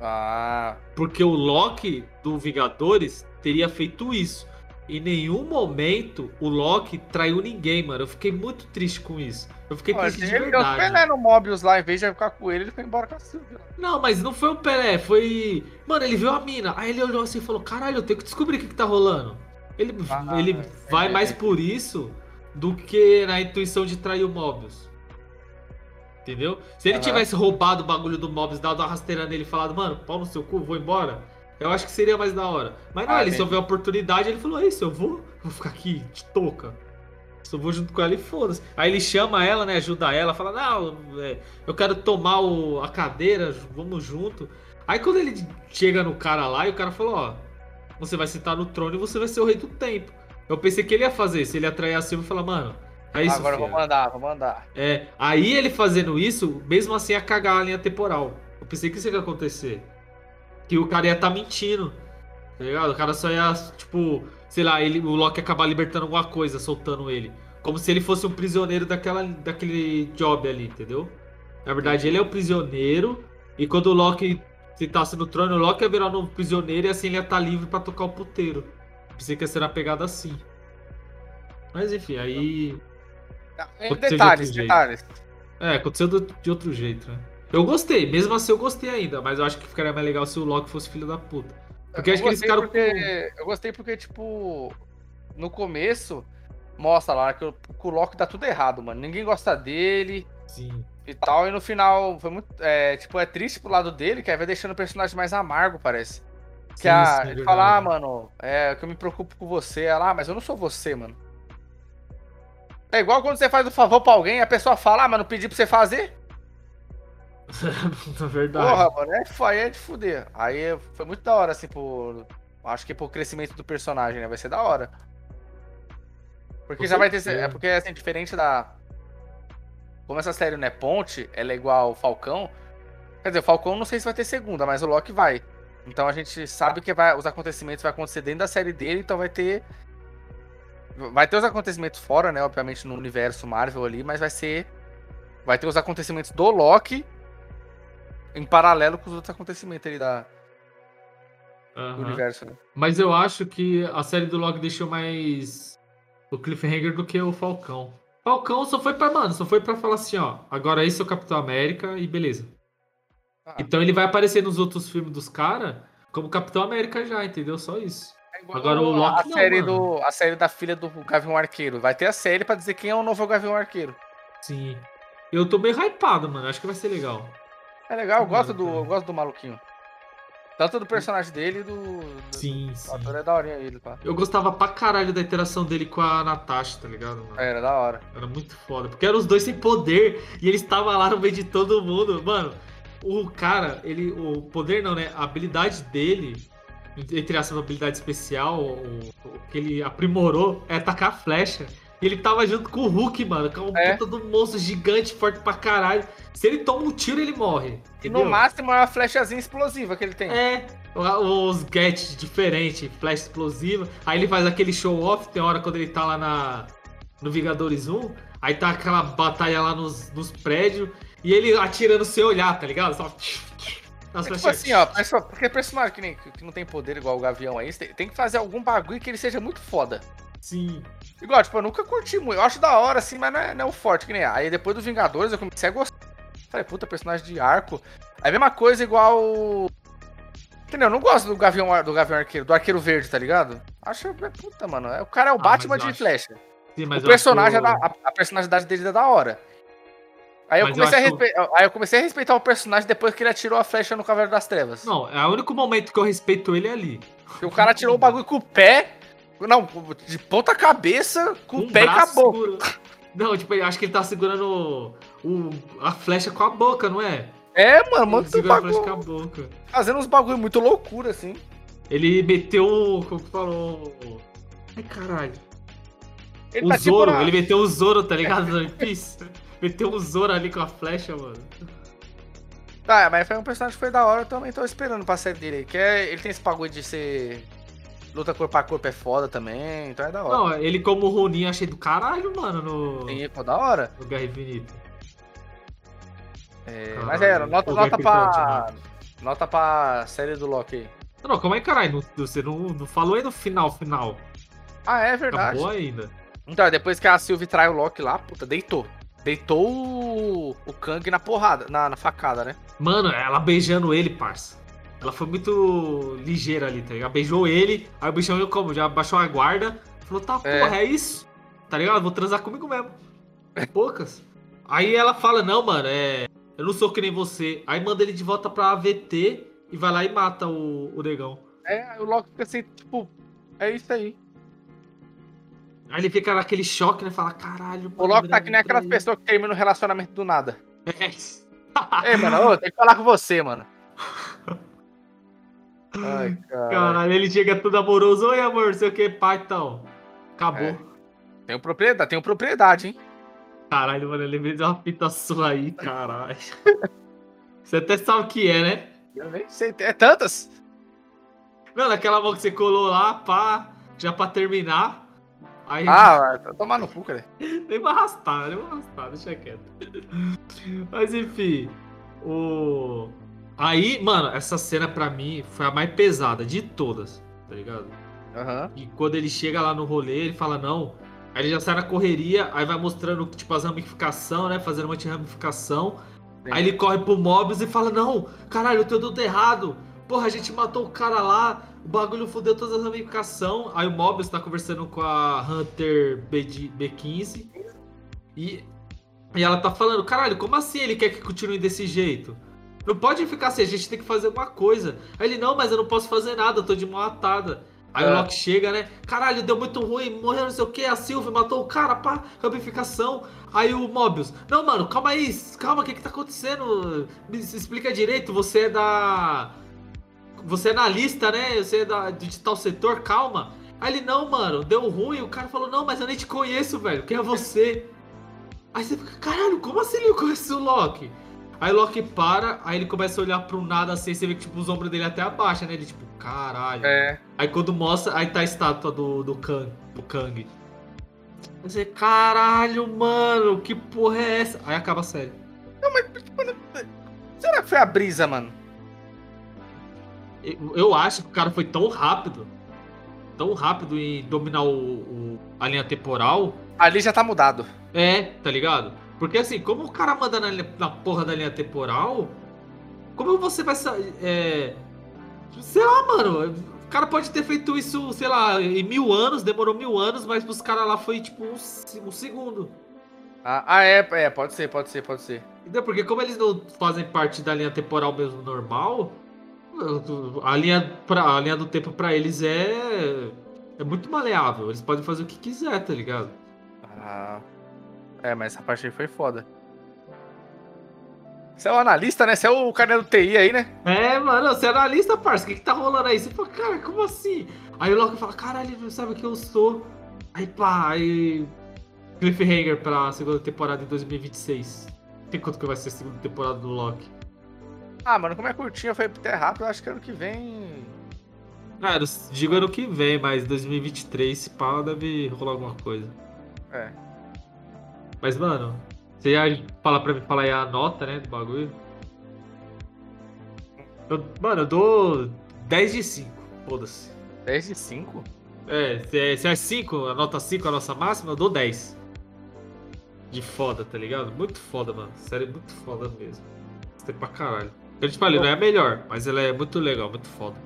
Ah. Porque o Loki do Vingadores teria feito isso. Em nenhum momento o Loki traiu ninguém, mano. Eu fiquei muito triste com isso. Eu fiquei Pô, triste de verdade. Ele deu Pelé no Mobius lá, em vez de ficar com ele, ele foi embora com a Silvia. Não, mas não foi o Pelé, foi. Mano, ele viu a mina. Aí ele olhou assim e falou: caralho, eu tenho que descobrir o que, que tá rolando. Ele, ah, ele é, vai é, mais é. por isso do que na intuição de trair o Mobius. Entendeu? Se ele tivesse roubado o bagulho do Mobius, dado uma rasteira nele e falado, mano, pau no seu cu, vou embora. Eu acho que seria mais da hora. Mas não, ah, ele só viu a oportunidade ele falou: É isso, eu vou, vou ficar aqui de touca. Só vou junto com ela e foda-se. Aí ele chama ela, né? Ajuda ela, fala: Não, é, eu quero tomar o, a cadeira, vamos junto. Aí quando ele chega no cara lá, e o cara falou: Ó, você vai sentar no trono e você vai ser o rei do tempo. Eu pensei que ele ia fazer isso, ele ia atrair a Silva e falar: Mano, é isso. Agora vou mandar, vou mandar. É, aí ele fazendo isso, mesmo assim ia cagar a linha temporal. Eu pensei que isso ia acontecer que o cara ia estar tá mentindo. Tá ligado? O cara só ia, tipo, sei lá, ele, o Loki ia acabar libertando alguma coisa, soltando ele. Como se ele fosse um prisioneiro daquela, daquele job ali, entendeu? Na verdade, ele é o prisioneiro, e quando o Loki sentasse no trono, o Loki ia virar um novo prisioneiro e assim ele ia estar tá livre para tocar o puteiro. Pensei que ia ser uma pegada assim. Mas enfim, aí. É, detalhes, de detalhes. É, aconteceu de outro jeito, né? Eu gostei, mesmo assim eu gostei ainda, mas eu acho que ficaria mais legal se o Loki fosse filho da puta. Porque eu acho que eles ficaram. Porque... Eu gostei porque, tipo, no começo, mostra lá que o, que o Loki dá tudo errado, mano. Ninguém gosta dele. Sim. E tal, e no final foi muito. É, tipo, é triste pro lado dele, que aí vai deixando o personagem mais amargo, parece. Que sim, a, sim, ele fala, ah, mano, é que eu me preocupo com você. Ela, ah, mas eu não sou você, mano. É igual quando você faz um favor pra alguém, a pessoa fala, ah, mas não pedi pra você fazer. Na verdade. Porra, mano, é, foi, é de fuder. Aí foi muito da hora, assim, por. Acho que pro crescimento do personagem, né? Vai ser da hora. Porque já vai ter. É porque, assim, diferente da. Como essa série não é ponte, ela é igual ao Falcão. Quer dizer, o Falcão não sei se vai ter segunda, mas o Loki vai. Então a gente sabe que vai, os acontecimentos vão acontecer dentro da série dele, então vai ter. Vai ter os acontecimentos fora, né? Obviamente no universo Marvel ali, mas vai ser. Vai ter os acontecimentos do Loki em paralelo com os outros acontecimentos ali da, uhum. do universo, né? Mas eu acho que a série do Loki deixou mais o cliffhanger do que o Falcão. Falcão só foi pra, mano, só foi pra falar assim, ó, agora esse é o Capitão América e beleza. Ah. Então ele vai aparecer nos outros filmes dos caras como Capitão América já, entendeu? Só isso. Agora o Loki a não, série mano. do a série da filha do Gavião Arqueiro. Vai ter a série pra dizer quem é o novo Gavião Arqueiro. Sim. Eu tô meio hypado, mano. Acho que vai ser legal. É legal, eu Sim, gosto do cara. eu gosto do maluquinho. Tanto do personagem dele e do, do Sim, o sim. ator é da hora ele, pá. Eu gostava pra caralho da interação dele com a Natasha, tá ligado, mano? Era da hora. Era muito foda. Porque eram os dois sem poder e ele estava lá no meio de todo mundo. Mano, o cara, ele. O poder não, né? A habilidade dele, entre aspas, a habilidade especial, o, o que ele aprimorou é atacar a flecha. E ele tava junto com o Hulk, mano, que é um É. puta do monstro gigante, forte pra caralho. Se ele toma um tiro, ele morre. E entendeu? no máximo é uma flechazinha explosiva que ele tem. É, os gadgets diferentes, flash explosiva. Aí ele faz aquele show off, tem hora quando ele tá lá na, no Vingadores 1. Aí tá aquela batalha lá nos, nos prédios. E ele atirando sem olhar, tá ligado? Só. É tipo assim, ó, perso- porque personagem que, nem, que não tem poder igual o Gavião aí, tem, tem que fazer algum bagulho que ele seja muito foda. Sim. Igual, tipo, eu nunca curti muito. Eu acho da hora, assim, mas não é, não é o forte que nem. é. Aí depois do Vingadores eu comecei a gostar. Falei, puta, personagem de arco. Aí a mesma coisa igual. Entendeu? Eu não gosto do Gavião, do Gavião Arqueiro, do Arqueiro Verde, tá ligado? Acho. Puta, mano. é- O cara é o Ah, Batman de acho- flecha. Sim, mas o personagem acho- é da, a, a personalidade dele é da hora. Aí eu, Mas eu comecei a respe- aí eu comecei a respeitar o personagem depois que ele atirou a flecha no Cavaleiro das Trevas. Não, é o único momento que eu respeito ele é ali. Porque o cara tirou o bagulho com o pé. Não, de ponta cabeça, com o Um pé e acabou. segura- Não, tipo, eu acho que ele tá segurando o, a flecha com a boca, não é? É, mano, muito segura a flecha com a boca. Fazendo uns bagulho muito loucura, assim. Ele meteu. Como que falou? Ai, caralho. Ele o tá tipo Zoro, na- ele meteu o Zoro, tá ligado? No One Piece? Meteu o Zoro ali com a flecha, mano. Tá, mas foi um personagem que foi da hora, eu também tô esperando pra série dele. Que é, ele tem esse bagulho de ser. Luta corpo a corpo é foda também, então é da hora. Não, ele como Ronin achei do caralho, mano, no, Sim, da hora. no Guerra Infinita. É, Caralho, mas é, nota, nota pra. Nota pra série do Loki aí. Não, não, calma aí, caralho. Você não, não falou aí no final, final. Ah, é verdade. Acabou ainda. Então, depois que a Sylvie trai o Loki lá, puta, deitou. Deitou o, o Kang na porrada, na, na facada, né? Mano, ela beijando ele, parça. Ela foi muito ligeira ali, tá ligado? Beijou ele, aí o bichão viu como? Já baixou a guarda, falou, tá, É. porra, é isso? Tá ligado? Vou transar comigo mesmo. Poucas. Aí ela fala, não, mano, é. Eu não sou que nem você. Aí manda ele de volta pra AVT e vai lá e mata o, o negão. É, o Loki fica assim, tipo, é isso aí. Aí ele fica naquele choque, né? Fala, caralho, O Loki tá que nem aquelas pessoas que terminam o relacionamento do nada. pessoas. Ei, mano, ô, tem que falar com você, mano. Ai, cara. Caralho, ele chega todo amoroso. Oi, amor, sei o que, pai, então. Acabou. É. Tenho propriedade, tenho propriedade, hein? Caralho, mano, eu lembrei de uma fita sua aí, caralho. Você até sabe o que é, né? Eu nem sei, é tantas. Não, naquela mão que você colou lá, pá, já pra terminar. Aí, Ah, vai tomar no cu, cara. nem pra arrastar, nem pra arrastar, deixa quieto. Mas enfim, o. Aí, mano, essa cena pra mim foi a mais pesada de todas, tá ligado? Aham. E quando ele chega lá no rolê, ele fala não. Aí ele já sai na correria, aí vai mostrando, tipo, as ramificações, né? Fazendo uma ramificação. Sim. Aí ele corre pro Mobius e fala, não, caralho, eu tenho tudo errado. Porra, a gente matou o cara lá, o bagulho fudeu todas as ramificações. Aí o Mobius tá conversando com a Hunter B- B15. E, e ela tá falando, caralho, como assim ele quer que continue desse jeito? Não pode ficar assim, a gente tem que fazer alguma coisa. Aí ele, não, mas eu não posso fazer nada, eu tô de mão atada. Aí É. o Loki chega, né? Caralho, deu muito ruim, morreu não sei o que, a Sylvie matou o cara, pá, ramificação. Aí o Mobius, não, mano, calma aí, calma, o que que tá acontecendo? Me explica direito, você é da. Você é na lista, né? Você é da, de tal setor, calma. Aí ele, não, mano, deu ruim. O cara falou, não, mas eu nem te conheço, velho. Quem é você? Aí você fica, caralho, como assim ele conhece o Loki? Aí o Loki para, aí ele começa a olhar pro nada assim, você vê que tipo, os ombros dele até abaixa, né? Ele tipo, caralho. É. Aí quando mostra, aí tá a estátua do, do Kang. Do Kang. Aí Você, caralho, mano, que porra é essa? Aí acaba a série. Será que foi a brisa, mano? Eu, acho que o cara foi tão rápido tão rápido em dominar o, o- a linha temporal. Ali já tá mudado. É, tá ligado? Porque assim, como o cara manda na, na porra da linha temporal, como você vai sair. É. Sei lá, mano. O cara pode ter feito isso, sei lá, em mil anos, demorou mil anos, mas pros caras lá foi tipo um, um segundo. Ah, ah, é, é, pode ser, pode ser, pode ser. Entendeu? Porque como eles não fazem parte da linha temporal mesmo normal, a linha, pra, a linha do tempo pra eles é. É muito maleável. Eles podem fazer o que quiser, tá ligado? Ah, é, mas essa parte aí foi foda. Você é o analista, né? Você é o cara do TI aí, né? É, mano, você é analista, parça. O que, que tá rolando aí? Você fala, cara, como assim? Aí o Loki fala, caralho, ele não sabe quem eu sou. Aí pá, aí. Cliffhanger pra segunda temporada em 2026. Tem quanto que vai ser a segunda temporada do Loki? Ah, mano, como é curtinha, foi até rápido, eu acho que ano que vem. Cara, eu digo ano que vem, mas 2023, se pá, deve rolar alguma coisa. É. Mas, mano, você ia falar pra mim falar aí a nota, né, do bagulho? Eu- mano, eu dou 10 de 5, foda-se. 10 de 5? É, se é, se é 5, a nota 5 a nossa máxima, eu dou 10. De foda, tá ligado? Muito foda, mano. Sério, muito foda mesmo. Gostei pra caralho. Eu te falei, não é a melhor, mas ela é muito legal, muito foda.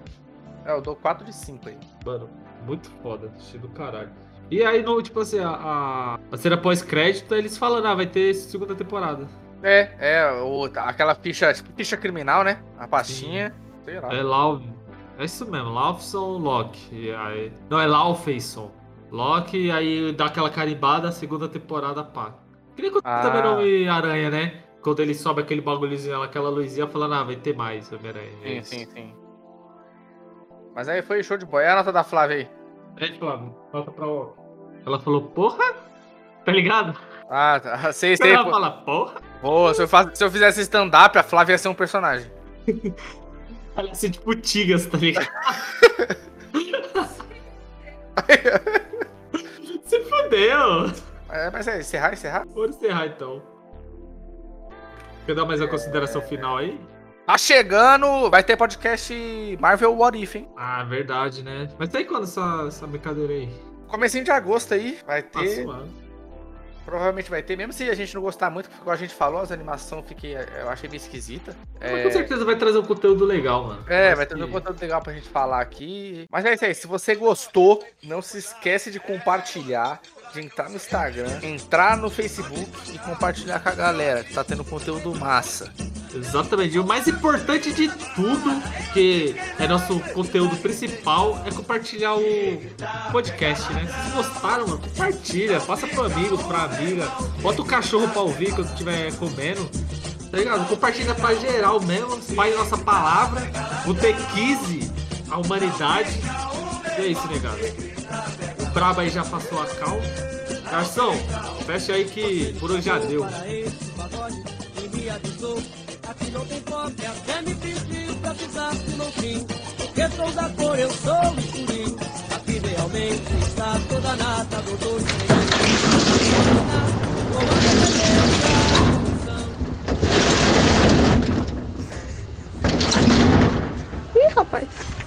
É, eu dou 4 de 5 aí. Mano, muito foda, do caralho. E aí, no, tipo assim, a, a, a cena pós-crédito, eles falando, ah, vai ter segunda temporada. É, é, o, aquela ficha, tipo ficha criminal, né? A pastinha. Sei lá. É Lau. É isso mesmo, Laufson Locke. E aí, não, é Laufeyson. Locke, e aí dá aquela carimbada, segunda temporada, pá. Que nem quando Ah. também no Homem-Aranha, né? Quando ele sobe aquele bagulhozinho, aquela luzinha, falando, ah, vai ter mais Homem-Aranha. É Sim, sim, sim. Mas aí foi show de boy. É a nota da Flávia aí. É, Flávio, volta pra Locke. Ela falou, porra? Tá ligado? Ah, tá. Sei, sei. Ela fala, porra? Pô, se eu, faz- se eu fizesse stand-up, a Flávia ia ser um personagem. Ela ia ser tipo Tigas, tá ligado? Se fodeu! É, mas é, encerrar, encerrar. Vamos encerrar então. Quer dar mais uma consideração final aí? Tá chegando, vai ter podcast Marvel What If, hein? Ah, verdade, né? Mas tem quando essa, essa brincadeira aí? Comecinho de agosto aí, vai Tá ter. suave. provavelmente vai ter, mesmo se a gente não gostar muito, porque como a gente falou, as animações fiquei, eu achei meio esquisita. Mas É, com certeza vai trazer um conteúdo legal, mano. É, Acho vai que- um conteúdo legal pra gente falar aqui. Mas é isso aí, se você gostou, não se esquece de compartilhar, de entrar no Instagram, entrar no Facebook e compartilhar com a galera, que tá tendo conteúdo massa. Exatamente. E o mais importante de tudo, que é nosso conteúdo principal, é compartilhar o podcast, né? Se gostaram, mano, compartilha, passa pro amigo, pra amiga, bota o cachorro pra ouvir quando estiver comendo. Tá ligado? Compartilha pra geral mesmo, espalhe nossa palavra, o T15, a humanidade. E é isso, negado. O Braba aí já passou a cal. Garçom, fecha aí que por hoje já deu. Aqui não tem pobre, até me pediu pra pisar no fim. Porque sou da cor, eu sou escurinho. Aqui realmente está toda nata do doce. Ih, rapaz.